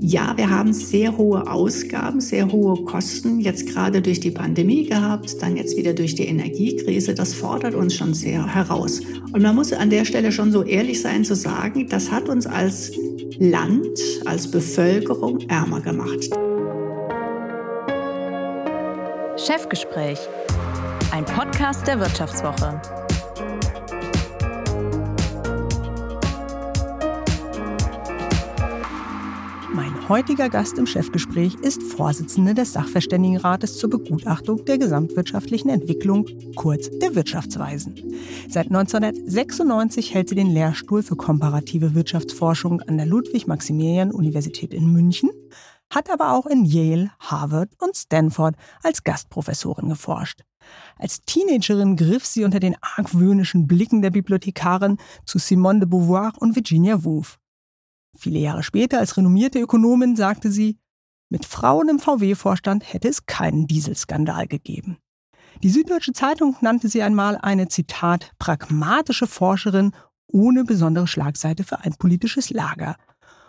Ja, wir haben sehr hohe Ausgaben, sehr hohe Kosten jetzt gerade durch die Pandemie gehabt, dann jetzt wieder durch die Energiekrise. Das fordert uns schon sehr heraus. Und man muss an der Stelle schon so ehrlich sein zu sagen, das hat uns als Land, als Bevölkerung ärmer gemacht. Chefgespräch, ein Podcast der Wirtschaftswoche. Heutiger Gast im Chefgespräch ist Vorsitzende des Sachverständigenrates zur Begutachtung der gesamtwirtschaftlichen Entwicklung, kurz der Wirtschaftsweisen. Seit 1996 hält sie den Lehrstuhl für komparative Wirtschaftsforschung an der Ludwig-Maximilian-Universität in München, hat aber auch in Yale, Harvard und Stanford als Gastprofessorin geforscht. Als Teenagerin griff sie unter den argwöhnischen Blicken der Bibliothekarin zu Simone de Beauvoir und Virginia Woolf. Viele Jahre später als renommierte Ökonomin sagte sie, mit Frauen im VW-Vorstand hätte es keinen Dieselskandal gegeben. Die Süddeutsche Zeitung nannte sie einmal eine, Zitat, pragmatische Forscherin ohne besondere Schlagseite für ein politisches Lager.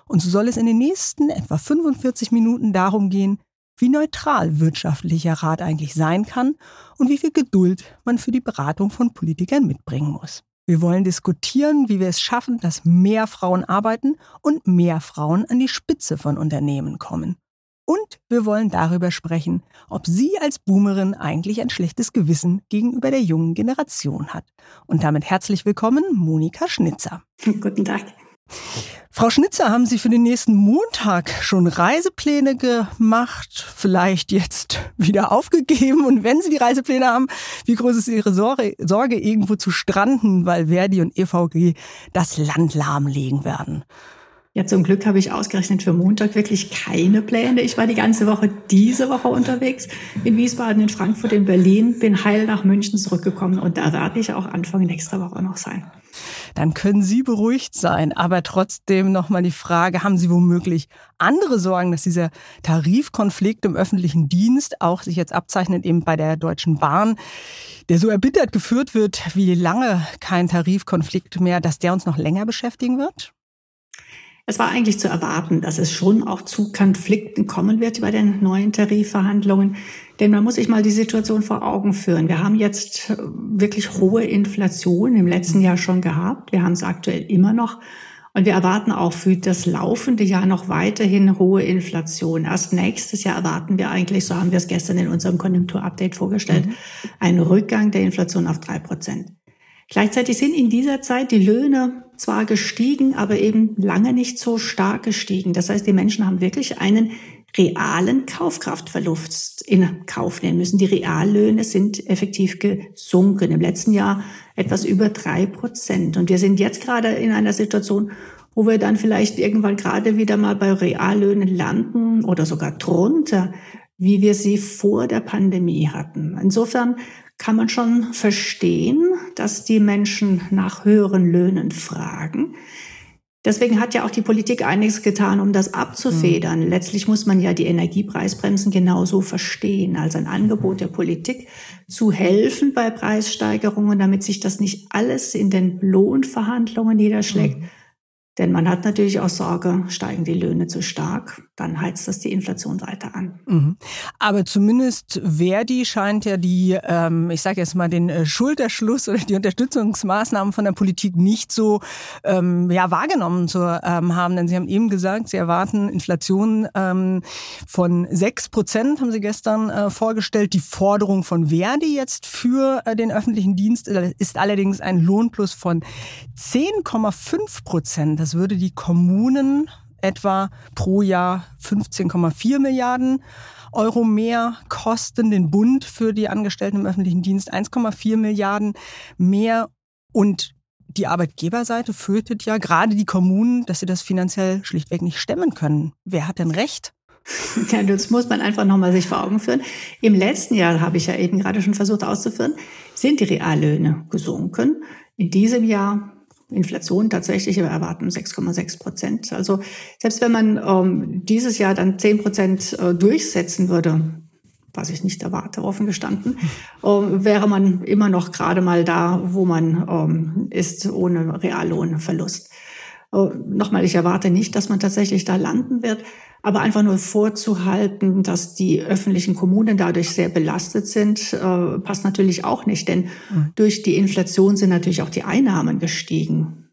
Und so soll es in den nächsten etwa 45 Minuten darum gehen, wie neutral wirtschaftlicher Rat eigentlich sein kann und wie viel Geduld man für die Beratung von Politikern mitbringen muss. Wir wollen diskutieren, wie wir es schaffen, dass mehr Frauen arbeiten und mehr Frauen an die Spitze von Unternehmen kommen. Und wir wollen darüber sprechen, ob sie als Boomerin eigentlich ein schlechtes Gewissen gegenüber der jungen Generation hat. Und damit herzlich willkommen, Monika Schnitzer. Guten Tag. Frau Schnitzer, haben Sie für den nächsten Montag schon Reisepläne gemacht? Vielleicht jetzt wieder aufgegeben? Und wenn Sie die Reisepläne haben, wie groß ist Ihre Sorge, irgendwo zu stranden, weil Verdi und EVG das Land lahmlegen werden? Ja, zum Glück habe ich ausgerechnet für Montag wirklich keine Pläne. Ich war die ganze Woche diese Woche unterwegs in Wiesbaden, in Frankfurt, in Berlin, bin heil nach München zurückgekommen und da werde ich auch Anfang nächster Woche noch sein. Dann können Sie beruhigt sein. Aber trotzdem nochmal die Frage, haben Sie womöglich andere Sorgen, dass dieser Tarifkonflikt im öffentlichen Dienst auch sich jetzt abzeichnet, eben bei der Deutschen Bahn, der so erbittert geführt wird, wie lange kein Tarifkonflikt mehr, dass der uns noch länger beschäftigen wird? Es war eigentlich zu erwarten, dass es schon auch zu Konflikten kommen wird bei den neuen Tarifverhandlungen. Denn man muss sich mal die Situation vor Augen führen. Wir haben jetzt äh, wirklich hohe Inflation im letzten Jahr schon gehabt. Wir haben es aktuell immer noch. Und wir erwarten auch für das laufende Jahr noch weiterhin hohe Inflation. Erst nächstes Jahr erwarten wir eigentlich, so haben wir es gestern in unserem Konjunkturupdate vorgestellt, mhm. einen Rückgang der Inflation auf drei Prozent. Gleichzeitig sind in dieser Zeit die Löhne zwar gestiegen, aber eben lange nicht so stark gestiegen. Das heißt, die Menschen haben wirklich einen realen Kaufkraftverlust in Kauf nehmen müssen. Die Reallöhne sind effektiv gesunken. Im letzten Jahr etwas über drei Prozent. Und wir sind jetzt gerade in einer Situation, wo wir dann vielleicht irgendwann gerade wieder mal bei Reallöhnen landen oder sogar drunter, wie wir sie vor der Pandemie hatten. Insofern kann man schon verstehen, dass die Menschen nach höheren Löhnen fragen. Deswegen hat ja auch die Politik einiges getan, um das abzufedern. Mhm. Letztlich muss man ja die Energiepreisbremsen genauso verstehen als ein Angebot der Politik, zu helfen bei Preissteigerungen, damit sich das nicht alles in den Lohnverhandlungen niederschlägt, mhm. Denn man hat natürlich auch Sorge, steigen die Löhne zu stark, dann heizt das die Inflation weiter an. Mhm. Aber zumindest Verdi scheint ja die, ähm, ich sage jetzt mal, den äh, Schulterschluss oder die Unterstützungsmaßnahmen von der Politik nicht so ähm, ja, wahrgenommen zu ähm, haben. Denn Sie haben eben gesagt, Sie erwarten Inflation ähm, von sechs Prozent, haben Sie gestern äh, vorgestellt. Die Forderung von Verdi jetzt für äh, den öffentlichen Dienst ist allerdings ein Lohnplus von 10,5 Prozent. Das würde die Kommunen etwa pro Jahr 15,4 Milliarden Euro mehr kosten, den Bund für die Angestellten im öffentlichen Dienst 1,4 Milliarden mehr und die Arbeitgeberseite fürchtet ja gerade die Kommunen, dass sie das finanziell schlichtweg nicht stemmen können. Wer hat denn recht? Ja, das muss man einfach nochmal sich vor Augen führen. Im letzten Jahr, habe ich ja eben gerade schon versucht auszuführen, sind die Reallöhne gesunken. In diesem Jahr Inflation tatsächlich, wir erwarten 6,6 Prozent. Also selbst wenn man ähm, dieses Jahr dann 10 Prozent äh, durchsetzen würde, was ich nicht erwarte, offen gestanden, äh, wäre man immer noch gerade mal da, wo man ähm, ist, ohne Reallohnverlust. Oh, nochmal, ich erwarte nicht, dass man tatsächlich da landen wird, aber einfach nur vorzuhalten, dass die öffentlichen Kommunen dadurch sehr belastet sind, äh, passt natürlich auch nicht, denn mhm. durch die Inflation sind natürlich auch die Einnahmen gestiegen.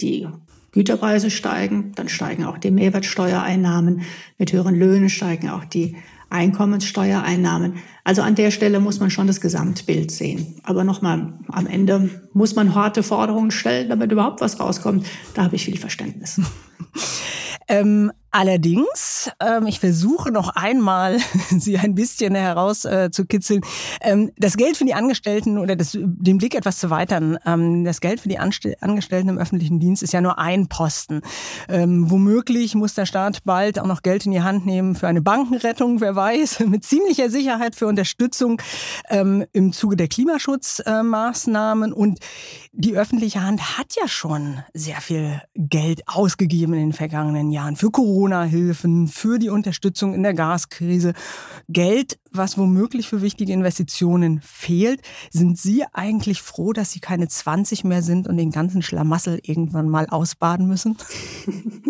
Die Güterpreise steigen, dann steigen auch die Mehrwertsteuereinnahmen, mit höheren Löhnen steigen auch die Einkommenssteuereinnahmen. Also an der Stelle muss man schon das Gesamtbild sehen. Aber nochmal, am Ende muss man harte Forderungen stellen, damit überhaupt was rauskommt. Da habe ich viel Verständnis. Ähm, allerdings, ähm, ich versuche noch einmal, Sie ein bisschen herauszukitzeln, äh, ähm, das Geld für die Angestellten oder das, den Blick etwas zu weitern, ähm, das Geld für die Anstell Angestellten im öffentlichen Dienst ist ja nur ein Posten. Ähm, womöglich muss der Staat bald auch noch Geld in die Hand nehmen für eine Bankenrettung, wer weiß, mit ziemlicher Sicherheit für Unterstützung ähm, im Zuge der Klimaschutzmaßnahmen. Äh, und die öffentliche Hand hat ja schon sehr viel Geld ausgegeben in den vergangenen Jahren für Corona-Hilfen, für die Unterstützung in der Gaskrise. Geld, was womöglich für wichtige Investitionen fehlt. Sind Sie eigentlich froh, dass Sie keine 20 mehr sind und den ganzen Schlamassel irgendwann mal ausbaden müssen?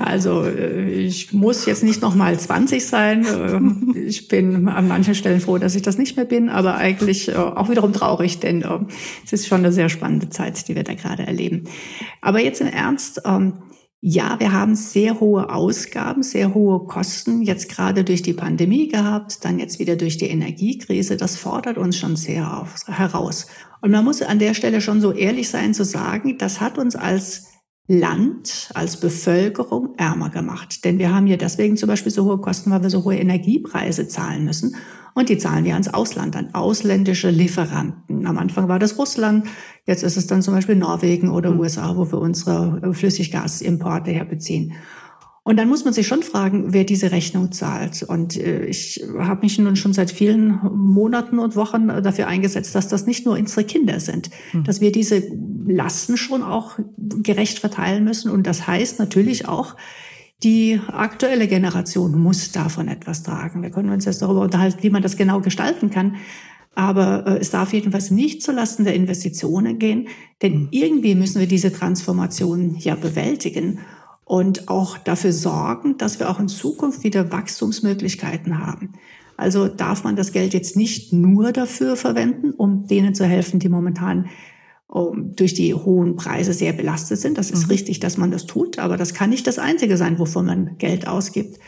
Also äh, ich muss jetzt nicht noch mal 20 sein. Ähm, ich bin an manchen Stellen froh, dass ich das nicht mehr bin, aber eigentlich äh, auch wiederum traurig, denn äh, es ist schon eine sehr spannende Zeit, die wir da gerade erleben. Aber jetzt im Ernst, ähm, ja, wir haben sehr hohe Ausgaben, sehr hohe Kosten jetzt gerade durch die Pandemie gehabt, dann jetzt wieder durch die Energiekrise. Das fordert uns schon sehr heraus. Und man muss an der Stelle schon so ehrlich sein zu sagen, das hat uns als Land, als Bevölkerung ärmer gemacht. Denn wir haben hier deswegen zum Beispiel so hohe Kosten, weil wir so hohe Energiepreise zahlen müssen. Und die zahlen wir ans Ausland, an ausländische Lieferanten. Am Anfang war das Russland, jetzt ist es dann zum Beispiel Norwegen oder mhm. USA, wo wir unsere Flüssiggasimporte herbeziehen. Und dann muss man sich schon fragen, wer diese Rechnung zahlt. Und äh, ich habe mich nun schon seit vielen Monaten und Wochen dafür eingesetzt, dass das nicht nur unsere Kinder sind, mhm. dass wir diese Lasten schon auch gerecht verteilen müssen. Und das heißt natürlich auch, die aktuelle Generation muss davon etwas tragen. Wir können uns jetzt darüber unterhalten, wie man das genau gestalten kann. Aber äh, es darf jedenfalls nicht zulasten der Investitionen gehen, denn hm. irgendwie müssen wir diese Transformation ja bewältigen und auch dafür sorgen, dass wir auch in Zukunft wieder Wachstumsmöglichkeiten haben. Also darf man das Geld jetzt nicht nur dafür verwenden, um denen zu helfen, die momentan durch die hohen Preise sehr belastet sind. Das ist mhm. richtig, dass man das tut, aber das kann nicht das Einzige sein, wovon man Geld ausgibt.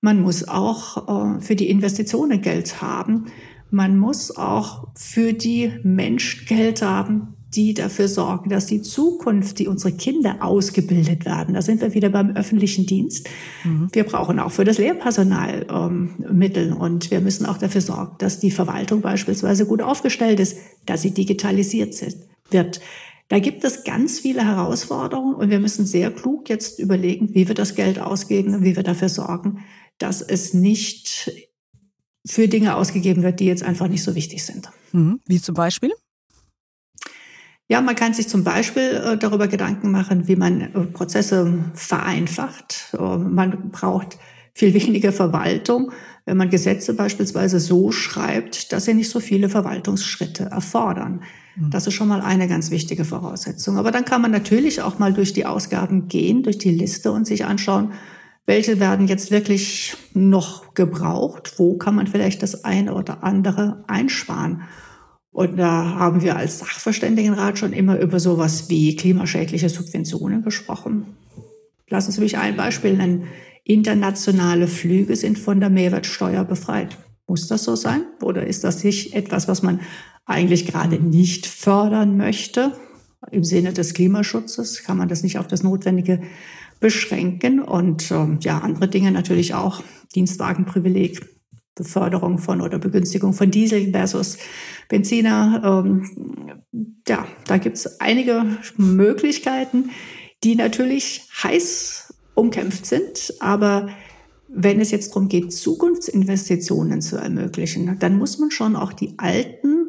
Man muss auch äh, für die Investitionen Geld haben. Man muss auch für die Menschen Geld haben, die dafür sorgen, dass die Zukunft, die unsere Kinder ausgebildet werden. Da sind wir wieder beim öffentlichen Dienst. Mhm. Wir brauchen auch für das Lehrpersonal ähm, Mittel und wir müssen auch dafür sorgen, dass die Verwaltung beispielsweise gut aufgestellt ist, dass sie digitalisiert sind wird. Da gibt es ganz viele Herausforderungen und wir müssen sehr klug jetzt überlegen, wie wir das Geld ausgeben und wie wir dafür sorgen, dass es nicht für Dinge ausgegeben wird, die jetzt einfach nicht so wichtig sind. Mhm. Wie zum Beispiel? Ja, man kann sich zum Beispiel äh, darüber Gedanken machen, wie man äh, Prozesse vereinfacht. Äh, man braucht viel weniger Verwaltung, wenn man Gesetze beispielsweise so schreibt, dass sie nicht so viele Verwaltungsschritte erfordern. Mhm. Das ist schon mal eine ganz wichtige Voraussetzung. Aber dann kann man natürlich auch mal durch die Ausgaben gehen, durch die Liste und sich anschauen, welche werden jetzt wirklich noch gebraucht, wo kann man vielleicht das eine oder andere einsparen. Und da haben wir als Sachverständigenrat schon immer über sowas wie klimaschädliche Subventionen gesprochen. Lassen Sie mich ein Beispiel nennen. Internationale Flüge sind von der Mehrwertsteuer befreit. Muss das so sein? Oder ist das nicht etwas, was man eigentlich gerade nicht fördern möchte. Im Sinne des Klimaschutzes kann man das nicht auf das Notwendige beschränken und ähm, ja, andere Dinge natürlich auch. Dienstwagenprivileg, Beförderung von oder Begünstigung von Diesel versus Benziner. Ähm, ja, da gibt es einige Möglichkeiten, die natürlich heiß umkämpft sind, aber wenn es jetzt darum geht, Zukunftsinvestitionen zu ermöglichen, dann muss man schon auch die alten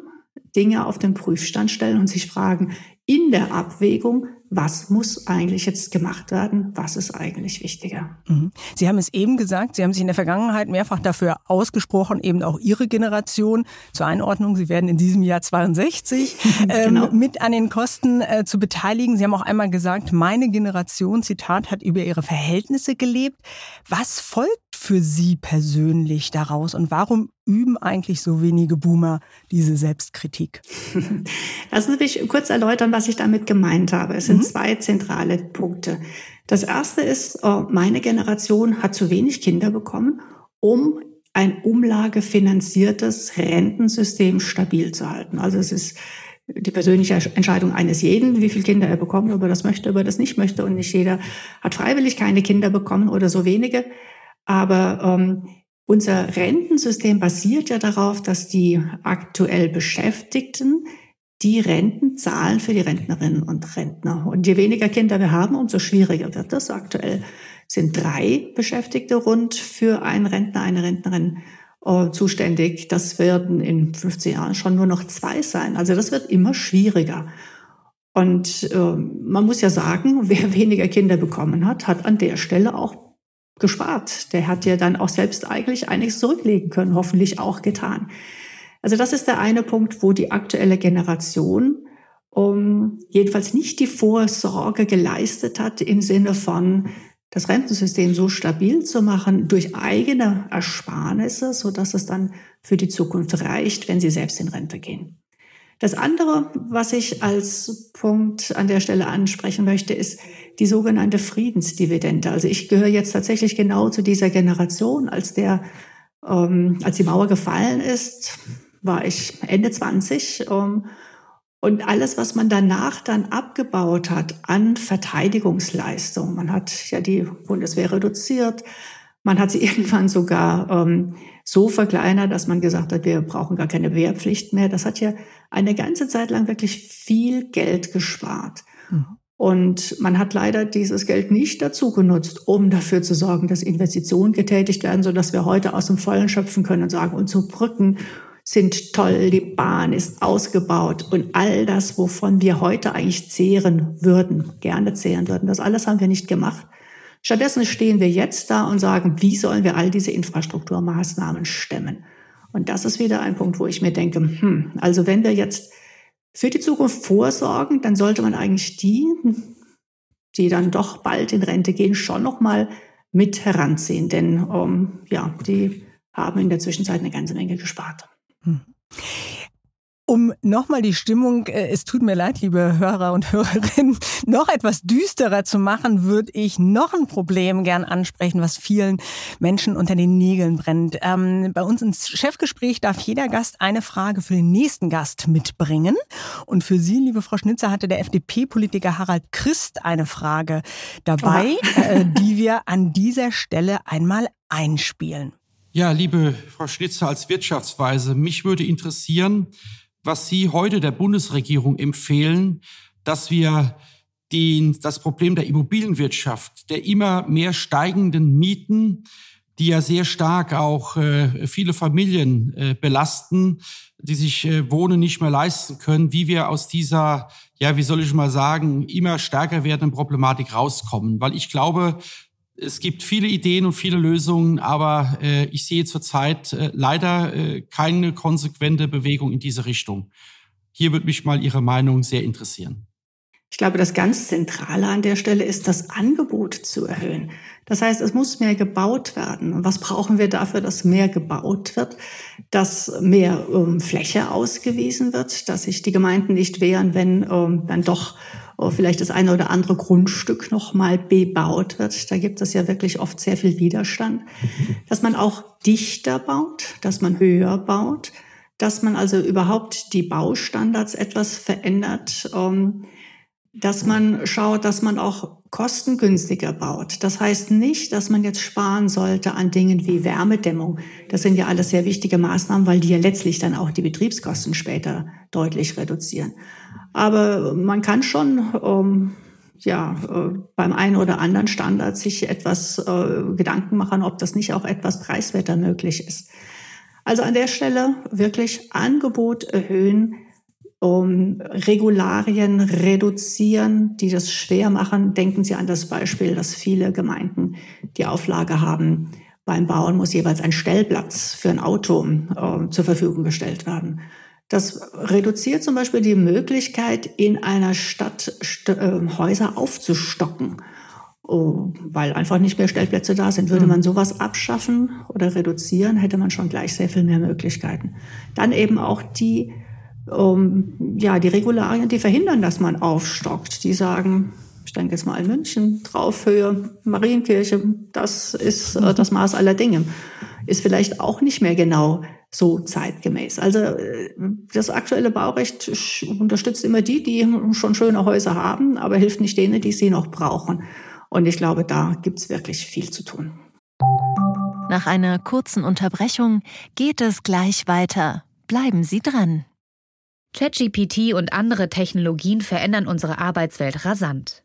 Dinge auf den Prüfstand stellen und sich fragen, in der Abwägung, was muss eigentlich jetzt gemacht werden, was ist eigentlich wichtiger. Mhm. Sie haben es eben gesagt, Sie haben sich in der Vergangenheit mehrfach dafür ausgesprochen, eben auch Ihre Generation zur Einordnung, Sie werden in diesem Jahr 62, ähm, genau. mit an den Kosten äh, zu beteiligen. Sie haben auch einmal gesagt, meine Generation, Zitat, hat über ihre Verhältnisse gelebt. Was folgt für Sie persönlich daraus und warum üben eigentlich so wenige Boomer diese Selbstkritik? Lassen Sie mich kurz erläutern, was ich damit gemeint habe. Es sind mhm. zwei zentrale Punkte. Das erste ist, oh, meine Generation hat zu wenig Kinder bekommen, um ein umlagefinanziertes Rentensystem stabil zu halten. Also es ist die persönliche Entscheidung eines jeden, wie viele Kinder er bekommt, ob er das möchte, ob er das nicht möchte. Und nicht jeder hat freiwillig keine Kinder bekommen oder so wenige. Aber ähm, unser Rentensystem basiert ja darauf, dass die aktuell Beschäftigten die Renten zahlen für die Rentnerinnen und Rentner. Und je weniger Kinder wir haben, umso schwieriger wird das. Aktuell sind drei Beschäftigte rund für einen Rentner, eine Rentnerin äh, zuständig. Das werden in 15 Jahren schon nur noch zwei sein. Also das wird immer schwieriger. Und äh, man muss ja sagen, wer weniger Kinder bekommen hat, hat an der Stelle auch gespart. Der hat ja dann auch selbst eigentlich einiges zurücklegen können, hoffentlich auch getan. Also das ist der eine Punkt, wo die aktuelle Generation um, jedenfalls nicht die Vorsorge geleistet hat im Sinne von das Rentensystem so stabil zu machen durch eigene Ersparnisse, so dass es dann für die Zukunft reicht, wenn sie selbst in Rente gehen. Das andere, was ich als Punkt an der Stelle ansprechen möchte, ist die sogenannte Friedensdividende. Also ich gehöre jetzt tatsächlich genau zu dieser Generation. Als der, ähm, als die Mauer gefallen ist, war ich Ende 20. Ähm, und alles, was man danach dann abgebaut hat an Verteidigungsleistung, man hat ja die Bundeswehr reduziert, man hat sie irgendwann sogar ähm, so verkleinert, dass man gesagt hat, wir brauchen gar keine Wehrpflicht mehr. Das hat ja eine ganze Zeit lang wirklich viel Geld gespart. Mhm. Und man hat leider dieses Geld nicht dazu genutzt, um dafür zu sorgen, dass Investitionen getätigt werden, sodass wir heute aus dem Vollen schöpfen können und sagen, unsere Brücken sind toll, die Bahn ist ausgebaut und all das, wovon wir heute eigentlich zehren würden, gerne zehren würden, das alles haben wir nicht gemacht. Stattdessen stehen wir jetzt da und sagen, wie sollen wir all diese Infrastrukturmaßnahmen stemmen? Und das ist wieder ein Punkt, wo ich mir denke, hm, also wenn wir jetzt für die Zukunft vorsorgen, dann sollte man eigentlich die, die dann doch bald in Rente gehen, schon noch mal mit heranziehen, denn um, ja, die haben in der Zwischenzeit eine ganze Menge gespart. Hm. Um nochmal die Stimmung, äh, es tut mir leid, liebe Hörer und Hörerinnen, noch etwas düsterer zu machen, würde ich noch ein Problem gern ansprechen, was vielen Menschen unter den Nägeln brennt. Ähm, bei uns ins Chefgespräch darf jeder Gast eine Frage für den nächsten Gast mitbringen. Und für Sie, liebe Frau Schnitzer, hatte der FDP-Politiker Harald Christ eine Frage dabei, äh, die wir an dieser Stelle einmal einspielen. Ja, liebe Frau Schnitzer als Wirtschaftsweise, mich würde interessieren, was Sie heute der Bundesregierung empfehlen, dass wir den, das Problem der Immobilienwirtschaft, der immer mehr steigenden Mieten, die ja sehr stark auch äh, viele Familien äh, belasten, die sich äh, Wohnen nicht mehr leisten können, wie wir aus dieser, ja, wie soll ich mal sagen, immer stärker werdenden Problematik rauskommen. Weil ich glaube, es gibt viele Ideen und viele Lösungen, aber äh, ich sehe zurzeit äh, leider äh, keine konsequente Bewegung in diese Richtung. Hier würde mich mal Ihre Meinung sehr interessieren. Ich glaube, das ganz Zentrale an der Stelle ist, das Angebot zu erhöhen. Das heißt, es muss mehr gebaut werden. Und was brauchen wir dafür, dass mehr gebaut wird, dass mehr ähm, Fläche ausgewiesen wird, dass sich die Gemeinden nicht wehren, wenn ähm, dann doch vielleicht das eine oder andere Grundstück nochmal bebaut wird. Da gibt es ja wirklich oft sehr viel Widerstand. Dass man auch dichter baut, dass man höher baut, dass man also überhaupt die Baustandards etwas verändert, ähm, dass man schaut, dass man auch kostengünstiger baut. Das heißt nicht, dass man jetzt sparen sollte an Dingen wie Wärmedämmung. Das sind ja alles sehr wichtige Maßnahmen, weil die ja letztlich dann auch die Betriebskosten später deutlich reduzieren. Aber man kann schon ähm, ja äh, beim einen oder anderen Standard sich etwas äh, Gedanken machen, ob das nicht auch etwas preiswerter möglich ist. Also an der Stelle wirklich Angebot erhöhen, um, Regularien reduzieren, die das schwer machen. Denken Sie an das Beispiel, dass viele Gemeinden die Auflage haben, beim Bauen muss jeweils ein Stellplatz für ein Auto äh, zur Verfügung gestellt werden. Das reduziert zum Beispiel die Möglichkeit, in einer Stadt äh, Häuser aufzustocken. Oh, weil einfach nicht mehr Stellplätze da sind. Würde mhm. man sowas abschaffen oder reduzieren, hätte man schon gleich sehr viel mehr Möglichkeiten. Dann eben auch die, um, ja, die Regularien, die verhindern, dass man aufstockt. Die sagen, ich denke jetzt mal in München, Traufhöhe, Marienkirche, das ist äh, das Maß aller Dinge. Ist vielleicht auch nicht mehr genau so zeitgemäß. Also äh, das aktuelle Baurecht unterstützt immer die, die schon schöne Häuser haben, aber hilft nicht denen, die sie noch brauchen. Und ich glaube, da gibt's wirklich viel zu tun. Nach einer kurzen Unterbrechung geht es gleich weiter. Bleiben Sie dran. ChatGPT und andere Technologien verändern unsere Arbeitswelt rasant.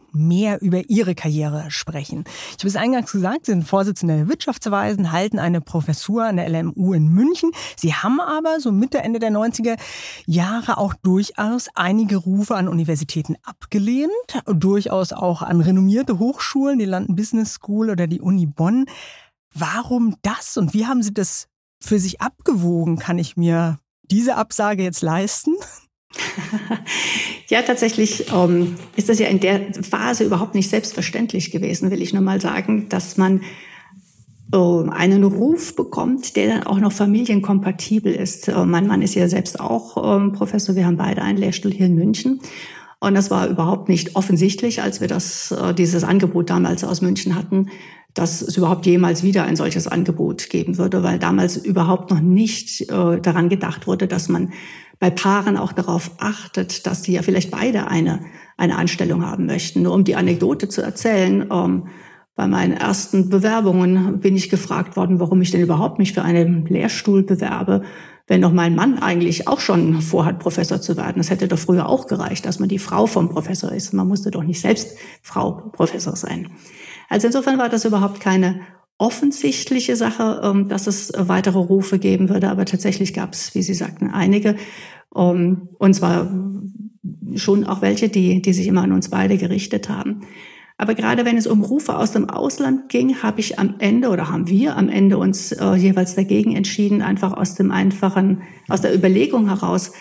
mehr über Ihre Karriere sprechen. Ich habe es eingangs gesagt, Sie sind Vorsitzende der Wirtschaftsweisen, halten eine Professur an der LMU in München. Sie haben aber so Mitte, Ende der 90er Jahre auch durchaus einige Rufe an Universitäten abgelehnt, durchaus auch an renommierte Hochschulen, die London Business School oder die Uni Bonn. Warum das und wie haben Sie das für sich abgewogen? Kann ich mir diese Absage jetzt leisten? ja, tatsächlich ähm, ist das ja in der Phase überhaupt nicht selbstverständlich gewesen, will ich nur mal sagen, dass man äh, einen Ruf bekommt, der dann auch noch familienkompatibel ist. Äh, mein Mann ist ja selbst auch ähm, Professor, wir haben beide einen Lehrstuhl hier in München. Und das war überhaupt nicht offensichtlich, als wir das, äh, dieses Angebot damals aus München hatten, dass es überhaupt jemals wieder ein solches Angebot geben würde, weil damals überhaupt noch nicht äh, daran gedacht wurde, dass man bei Paaren auch darauf achtet, dass die ja vielleicht beide eine, eine Anstellung haben möchten. Nur um die Anekdote zu erzählen, ähm, bei meinen ersten Bewerbungen bin ich gefragt worden, warum ich denn überhaupt mich für einen Lehrstuhl bewerbe, wenn doch mein Mann eigentlich auch schon vorhat, Professor zu werden. Das hätte doch früher auch gereicht, dass man die Frau vom Professor ist. Man musste doch nicht selbst Frau Professor sein. Also insofern war das überhaupt keine offensichtliche Sache, ähm, dass es weitere Rufe geben würde, aber tatsächlich gab es, wie Sie sagten, einige. Ähm, und zwar schon auch welche, die, die sich immer an uns beide gerichtet haben. Aber gerade wenn es um Rufe aus dem Ausland ging, habe ich am Ende oder haben wir am Ende uns äh, jeweils dagegen entschieden, einfach aus dem einfachen, aus der Überlegung heraus,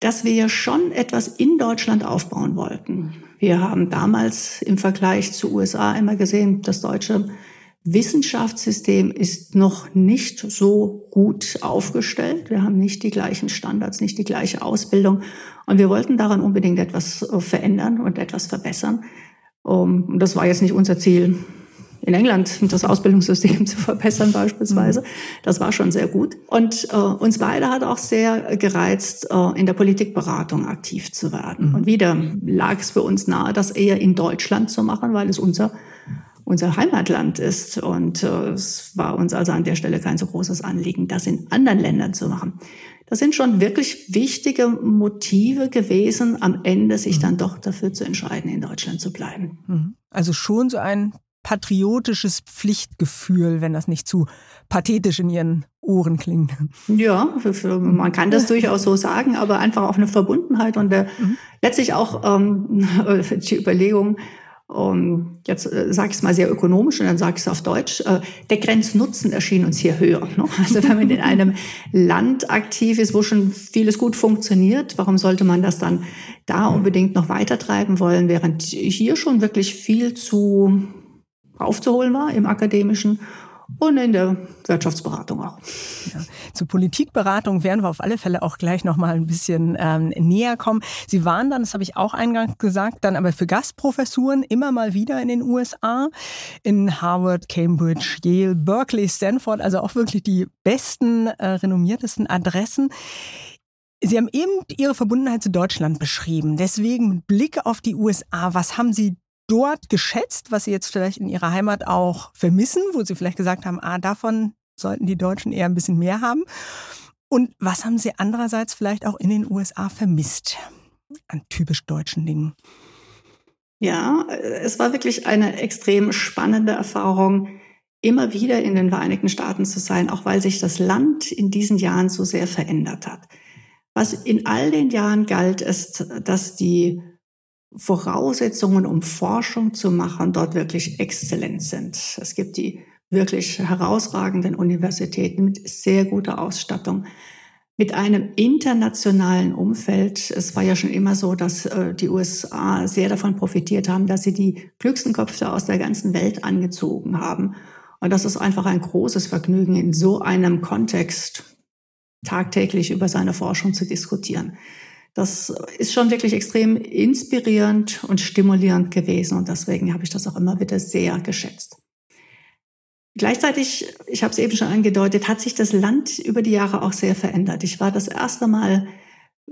dass wir schon etwas in Deutschland aufbauen wollten. Wir haben damals im Vergleich zu USA immer gesehen, das deutsche Wissenschaftssystem ist noch nicht so gut aufgestellt. Wir haben nicht die gleichen Standards, nicht die gleiche Ausbildung. Und wir wollten daran unbedingt etwas äh, verändern und etwas verbessern. Und das war jetzt nicht unser Ziel, in England das Ausbildungssystem zu verbessern beispielsweise. Mhm. Das war schon sehr gut. Und äh, uns beide hat auch sehr gereizt, äh, in der Politikberatung aktiv zu werden. Mhm. Und wieder lag es für uns nahe, das eher in Deutschland zu machen, weil es unser unser Heimatland ist. Und äh, es war uns also an der Stelle kein so großes Anliegen, das in anderen Ländern zu machen. Das sind schon wirklich wichtige Motive gewesen, am Ende sich mhm. dann doch dafür zu entscheiden, in Deutschland zu bleiben. Mhm. Also schon so ein patriotisches Pflichtgefühl, wenn das nicht zu pathetisch in Ihren Ohren klingt. Ja, man kann das durchaus so sagen, aber einfach auch eine Verbundenheit und der, mhm. letztlich auch ähm, die Überlegung, um, jetzt äh, sage ich es mal sehr ökonomisch und dann sage ich es auf Deutsch, äh, der Grenznutzen erschien uns hier höher. Ne? Also wenn man in einem Land aktiv ist, wo schon vieles gut funktioniert, warum sollte man das dann da unbedingt noch weiter treiben wollen, während hier schon wirklich viel zu aufzuholen war im akademischen und in der Wirtschaftsberatung auch. Ja. Zur Politikberatung werden wir auf alle Fälle auch gleich noch mal ein bisschen ähm, näher kommen. Sie waren dann, das habe ich auch eingangs gesagt, dann aber für Gastprofessuren immer mal wieder in den USA, in Harvard, Cambridge, Yale, Berkeley, Stanford, also auch wirklich die besten, äh, renommiertesten Adressen. Sie haben eben Ihre Verbundenheit zu Deutschland beschrieben. Deswegen Blick auf die USA, was haben Sie dort geschätzt, was Sie jetzt vielleicht in Ihrer Heimat auch vermissen, wo Sie vielleicht gesagt haben, ah, davon sollten die Deutschen eher ein bisschen mehr haben? Und was haben Sie andererseits vielleicht auch in den USA vermisst an typisch deutschen Dingen? Ja, es war wirklich eine extrem spannende Erfahrung, immer wieder in den Vereinigten Staaten zu sein, auch weil sich das Land in diesen Jahren so sehr verändert hat. Was in all den Jahren galt, ist, dass die Voraussetzungen, um Forschung zu machen, dort wirklich exzellent sind. Es gibt die wirklich herausragenden Universitäten mit sehr guter Ausstattung, mit einem internationalen Umfeld. Es war ja schon immer so, dass äh, die USA sehr davon profitiert haben, dass sie die klügsten Köpfe aus der ganzen Welt angezogen haben. Und das ist einfach ein großes Vergnügen, in so einem Kontext tagtäglich über seine Forschung zu diskutieren. Das ist schon wirklich extrem inspirierend und stimulierend gewesen und deswegen habe ich das auch immer wieder sehr geschätzt. Gleichzeitig, ich habe es eben schon angedeutet, hat sich das Land über die Jahre auch sehr verändert. Ich war das erste Mal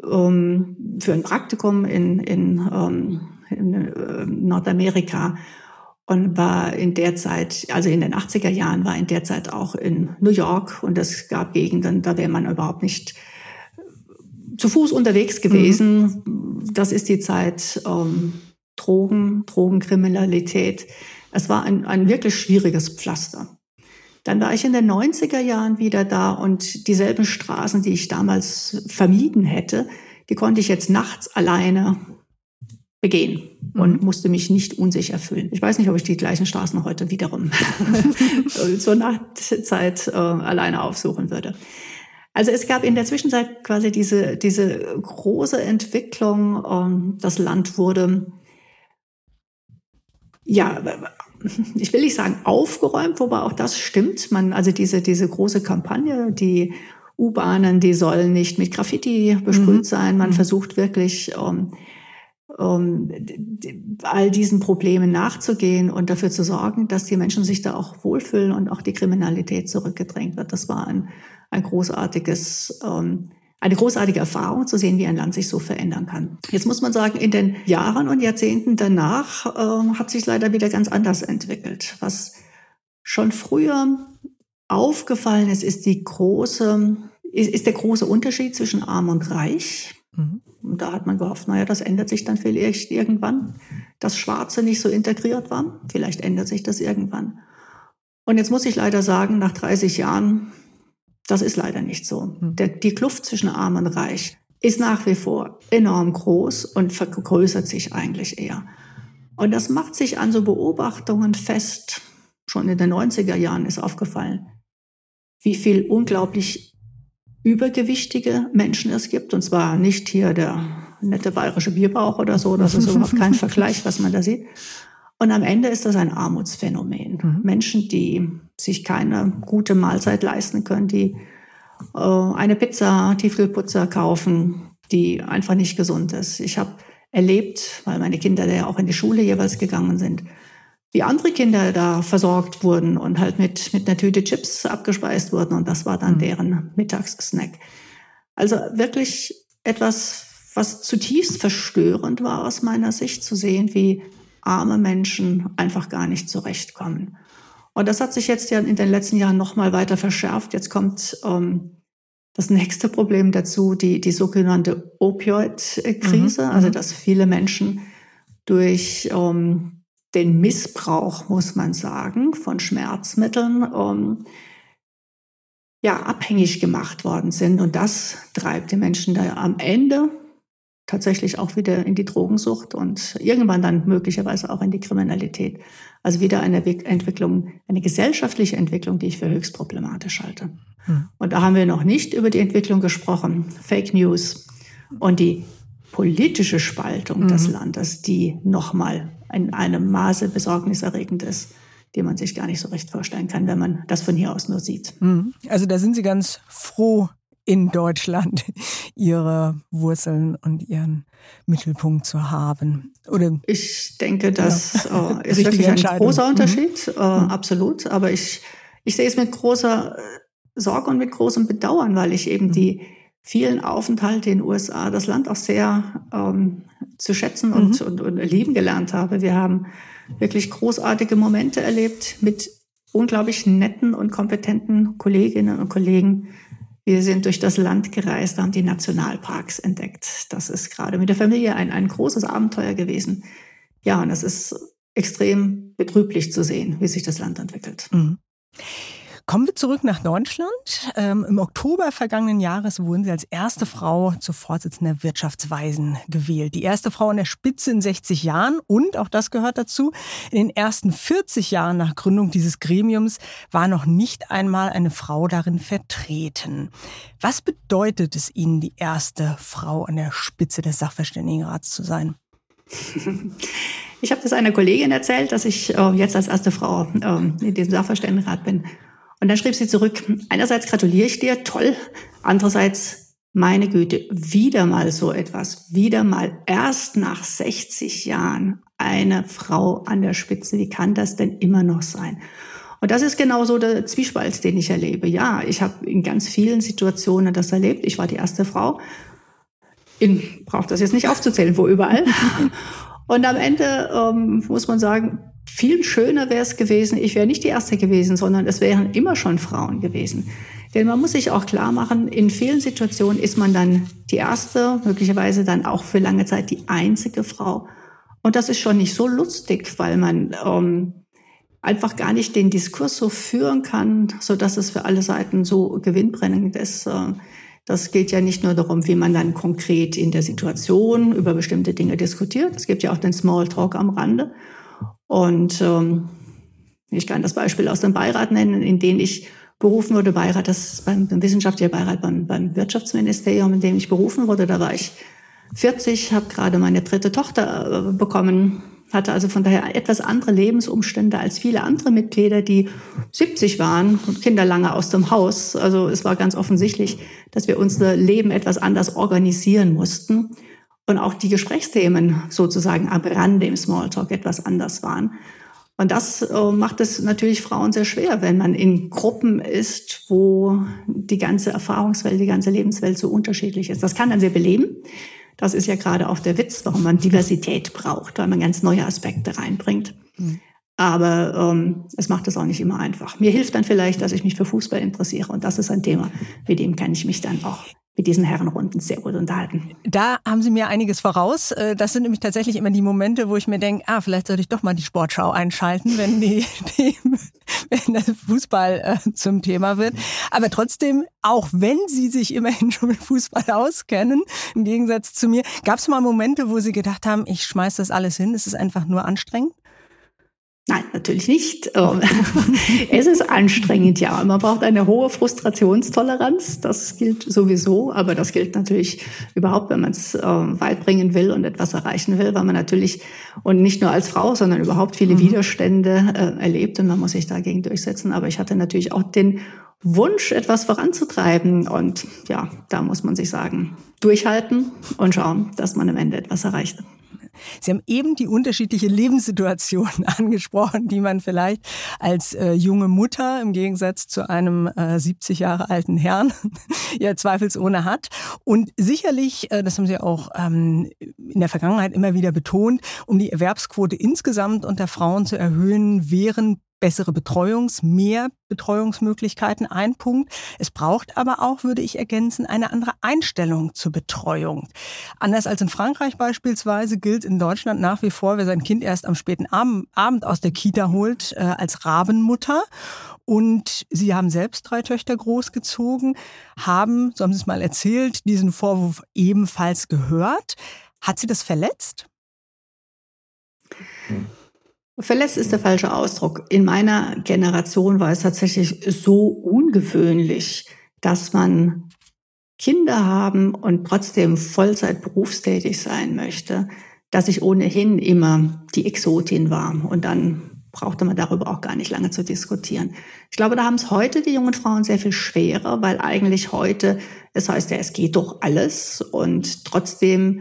ähm, für ein Praktikum in, in, ähm, in uh, Nordamerika und war in der Zeit, also in den 80er Jahren, war in der Zeit auch in New York und es gab Gegenden, da wäre man überhaupt nicht zu Fuß unterwegs gewesen. Mhm. Das ist die Zeit ähm, Drogen, Drogenkriminalität. Es war ein, ein wirklich schwieriges Pflaster. Dann war ich in den 90er Jahren wieder da und dieselben Straßen, die ich damals vermieden hätte, die konnte ich jetzt nachts alleine begehen und mhm. musste mich nicht unsicher fühlen. Ich weiß nicht, ob ich die gleichen Straßen heute wiederum zur Nachtzeit äh, alleine aufsuchen würde. Also es gab in der Zwischenzeit quasi diese, diese große Entwicklung. Ähm, das Land wurde ja ich will nicht sagen aufgeräumt, wobei auch das stimmt. Man, also diese, diese große Kampagne, die U-Bahnen, die sollen nicht mit Graffiti besprüht mhm. sein. Man mhm. versucht wirklich, um, um all diesen Problemen nachzugehen und dafür zu sorgen, dass die Menschen sich da auch wohlfühlen und auch die Kriminalität zurückgedrängt wird. Das war ein, ein großartiges um, eine großartige Erfahrung zu sehen, wie ein Land sich so verändern kann. Jetzt muss man sagen, in den Jahren und Jahrzehnten danach äh, hat sich leider wieder ganz anders entwickelt. Was schon früher aufgefallen ist, ist die große, ist, ist der große Unterschied zwischen arm und reich. Mhm. Und da hat man gehofft, naja, das ändert sich dann vielleicht irgendwann, dass Schwarze nicht so integriert waren. Vielleicht ändert sich das irgendwann. Und jetzt muss ich leider sagen, nach 30 Jahren das ist leider nicht so. Hm. Der, die Kluft zwischen Arm und Reich ist nach wie vor enorm groß und vergrößert sich eigentlich eher. Und das macht sich an so Beobachtungen fest. Schon in den 90er Jahren ist aufgefallen, wie viel unglaublich übergewichtige Menschen es gibt. Und zwar nicht hier der nette bayerische Bierbauch oder so. Das ist überhaupt kein Vergleich, was man da sieht. Und am Ende ist das ein Armutsphänomen. Mhm. Menschen, die sich keine gute Mahlzeit leisten können, die äh, eine Pizza, Tiefkühlputzer kaufen, die einfach nicht gesund ist. Ich habe erlebt, weil meine Kinder ja auch in die Schule jeweils gegangen sind, wie andere Kinder da versorgt wurden und halt mit, mit einer Tüte Chips abgespeist wurden und das war dann mhm. deren Mittagssnack. Also wirklich etwas, was zutiefst verstörend war aus meiner Sicht zu sehen, wie arme Menschen einfach gar nicht zurechtkommen. Und das hat sich jetzt ja in den letzten Jahren noch mal weiter verschärft. Jetzt kommt ähm, das nächste Problem dazu, die, die sogenannte Opioid-Krise, mhm. also mhm. dass viele Menschen durch ähm, den Missbrauch, muss man sagen, von Schmerzmitteln ähm, ja, abhängig gemacht worden sind. Und das treibt die Menschen da am Ende tatsächlich auch wieder in die Drogensucht und irgendwann dann möglicherweise auch in die Kriminalität. Also wieder eine Entwicklung, eine gesellschaftliche Entwicklung, die ich für höchst problematisch halte. Hm. Und da haben wir noch nicht über die Entwicklung gesprochen, Fake News und die politische Spaltung mhm. des Landes, die nochmal in einem Maße besorgniserregend ist, die man sich gar nicht so recht vorstellen kann, wenn man das von hier aus nur sieht. Hm. Also da sind Sie ganz froh, in Deutschland ihre Wurzeln und ihren Mittelpunkt zu haben. Oder ich denke, das ja. äh, ist wirklich ein großer mhm. Unterschied, mhm. äh, absolut. Aber ich, ich sehe es mit großer äh, Sorge und mit großem Bedauern, weil ich eben mhm. die vielen Aufenthalte in den USA das Land auch sehr ähm, zu schätzen und, mhm. und, und lieben gelernt habe. Wir haben wirklich großartige Momente erlebt mit unglaublich netten und kompetenten Kolleginnen und Kollegen. Wir sind durch das Land gereist, haben die Nationalparks entdeckt. Das ist gerade mit der Familie ein, ein großes Abenteuer gewesen. Ja, und es ist extrem betrüblich zu sehen, wie sich das Land entwickelt. Mhm. Kommen wir zurück nach Deutschland. Ähm, Im Oktober vergangenen Jahres wurden Sie als erste Frau zur Vorsitzenden der Wirtschaftsweisen gewählt. Die erste Frau an der Spitze in 60 Jahren und, auch das gehört dazu, in den ersten 40 Jahren nach Gründung dieses Gremiums war noch nicht einmal eine Frau darin vertreten. Was bedeutet es Ihnen, die erste Frau an der Spitze des Sachverständigenrats zu sein? Ich habe das einer Kollegin erzählt, dass ich äh, jetzt als erste Frau äh, in diesem Sachverständigenrat bin. Und dann schrieb sie zurück, einerseits gratuliere ich dir, toll, andererseits, meine Güte, wieder mal so etwas, wieder mal erst nach 60 Jahren eine Frau an der Spitze. Wie kann das denn immer noch sein? Und das ist genau so der Zwiespalt, den ich erlebe. Ja, ich habe in ganz vielen Situationen das erlebt. Ich war die erste Frau. In, braucht das jetzt nicht aufzuzählen, wo überall. Und am Ende ähm, muss man sagen, viel schöner wäre es gewesen, ich wäre nicht die Erste gewesen, sondern es wären immer schon Frauen gewesen. Denn man muss sich auch klar machen, in vielen Situationen ist man dann die Erste, möglicherweise dann auch für lange Zeit die einzige Frau. Und das ist schon nicht so lustig, weil man ähm, einfach gar nicht den Diskurs so führen kann, so dass es für alle Seiten so gewinnbringend ist. Äh, das geht ja nicht nur darum, wie man dann konkret in der Situation über bestimmte Dinge diskutiert. Es gibt ja auch den Smalltalk am Rande. Und ähm, ich kann das Beispiel aus dem Beirat nennen, in dem ich berufen wurde, Beirat, das beim, beim wissenschaftlichen Beirat beim, beim Wirtschaftsministerium, in dem ich berufen wurde, da war ich 40, habe gerade meine dritte Tochter äh, bekommen, hatte also von daher etwas andere Lebensumstände als viele andere Mitglieder, die 70 waren und Kinder lange aus dem Haus. Also es war ganz offensichtlich, dass wir unser Leben etwas anders organisieren mussten und auch die Gesprächsthemen sozusagen am Rande im Smalltalk etwas anders waren. Und das äh, macht es natürlich Frauen sehr schwer, wenn man in Gruppen ist, wo die ganze Erfahrungswelt, die ganze Lebenswelt so unterschiedlich ist. Das kann dann sehr beleben. Das ist ja gerade auch der Witz, warum man Diversität braucht, weil man ganz neue Aspekte reinbringt. Mhm. Aber ähm, es macht es auch nicht immer einfach. Mir hilft dann vielleicht, dass ich mich für Fußball interessiere. Und das ist ein Thema, mit dem kann ich mich dann auch mit diesen Herrenrunden sehr gut unterhalten. Da haben Sie mir einiges voraus. Äh, das sind nämlich tatsächlich immer die Momente, wo ich mir denke, ah, vielleicht sollte ich doch mal die Sportschau einschalten, wenn, die, die wenn der Fußball äh, zum Thema wird. Aber trotzdem, auch wenn Sie sich immerhin schon mit Fußball auskennen, im Gegensatz zu mir, gab es mal Momente, wo Sie gedacht haben, ich schmeiß das alles hin, es ist einfach nur anstrengend? Nein, natürlich nicht. Ähm, es ist anstrengend, ja. Man braucht eine hohe Frustrationstoleranz. Das gilt sowieso, aber das gilt natürlich überhaupt, wenn man es ähm, weit bringen will und etwas erreichen will, weil man natürlich und nicht nur als Frau, sondern überhaupt viele mhm. Widerstände äh, erlebt und man muss sich dagegen durchsetzen. Aber ich hatte natürlich auch den Wunsch, etwas voranzutreiben und ja, da muss man sich sagen, durchhalten und schauen, dass man am Ende etwas erreicht. Sie haben eben die unterschiedliche Lebenssituation angesprochen, die man vielleicht als äh, junge Mutter im Gegensatz zu einem äh, 70 Jahre alten Herrn ja zweifelsohne hat. Und sicherlich, äh, das haben Sie auch ähm, in der Vergangenheit immer wieder betont, um die Erwerbsquote insgesamt unter Frauen zu erhöhen, wären bessere Betreuungs-, mehr Betreuungsmöglichkeiten ein Punkt. Es braucht aber auch, würde ich ergänzen, eine andere Einstellung zur Betreuung. Anders als in Frankreich beispielsweise gilt in Deutschland nach wie vor, wer sein Kind erst am späten Abend aus der Kita holt, äh, als Rabenmutter. Und Sie haben selbst drei Töchter großgezogen, haben, so haben Sie es mal erzählt, diesen Vorwurf ebenfalls gehört. Hat Sie das verletzt? Hm. Verletzt ist der falsche Ausdruck. In meiner Generation war es tatsächlich so ungewöhnlich, dass man Kinder haben und trotzdem Vollzeit berufstätig sein möchte, dass ich ohnehin immer die Exotin war. Und dann brauchte man darüber auch gar nicht lange zu diskutieren. Ich glaube, da haben es heute die jungen Frauen sehr viel schwerer, weil eigentlich heute, es heißt ja, es geht doch alles und trotzdem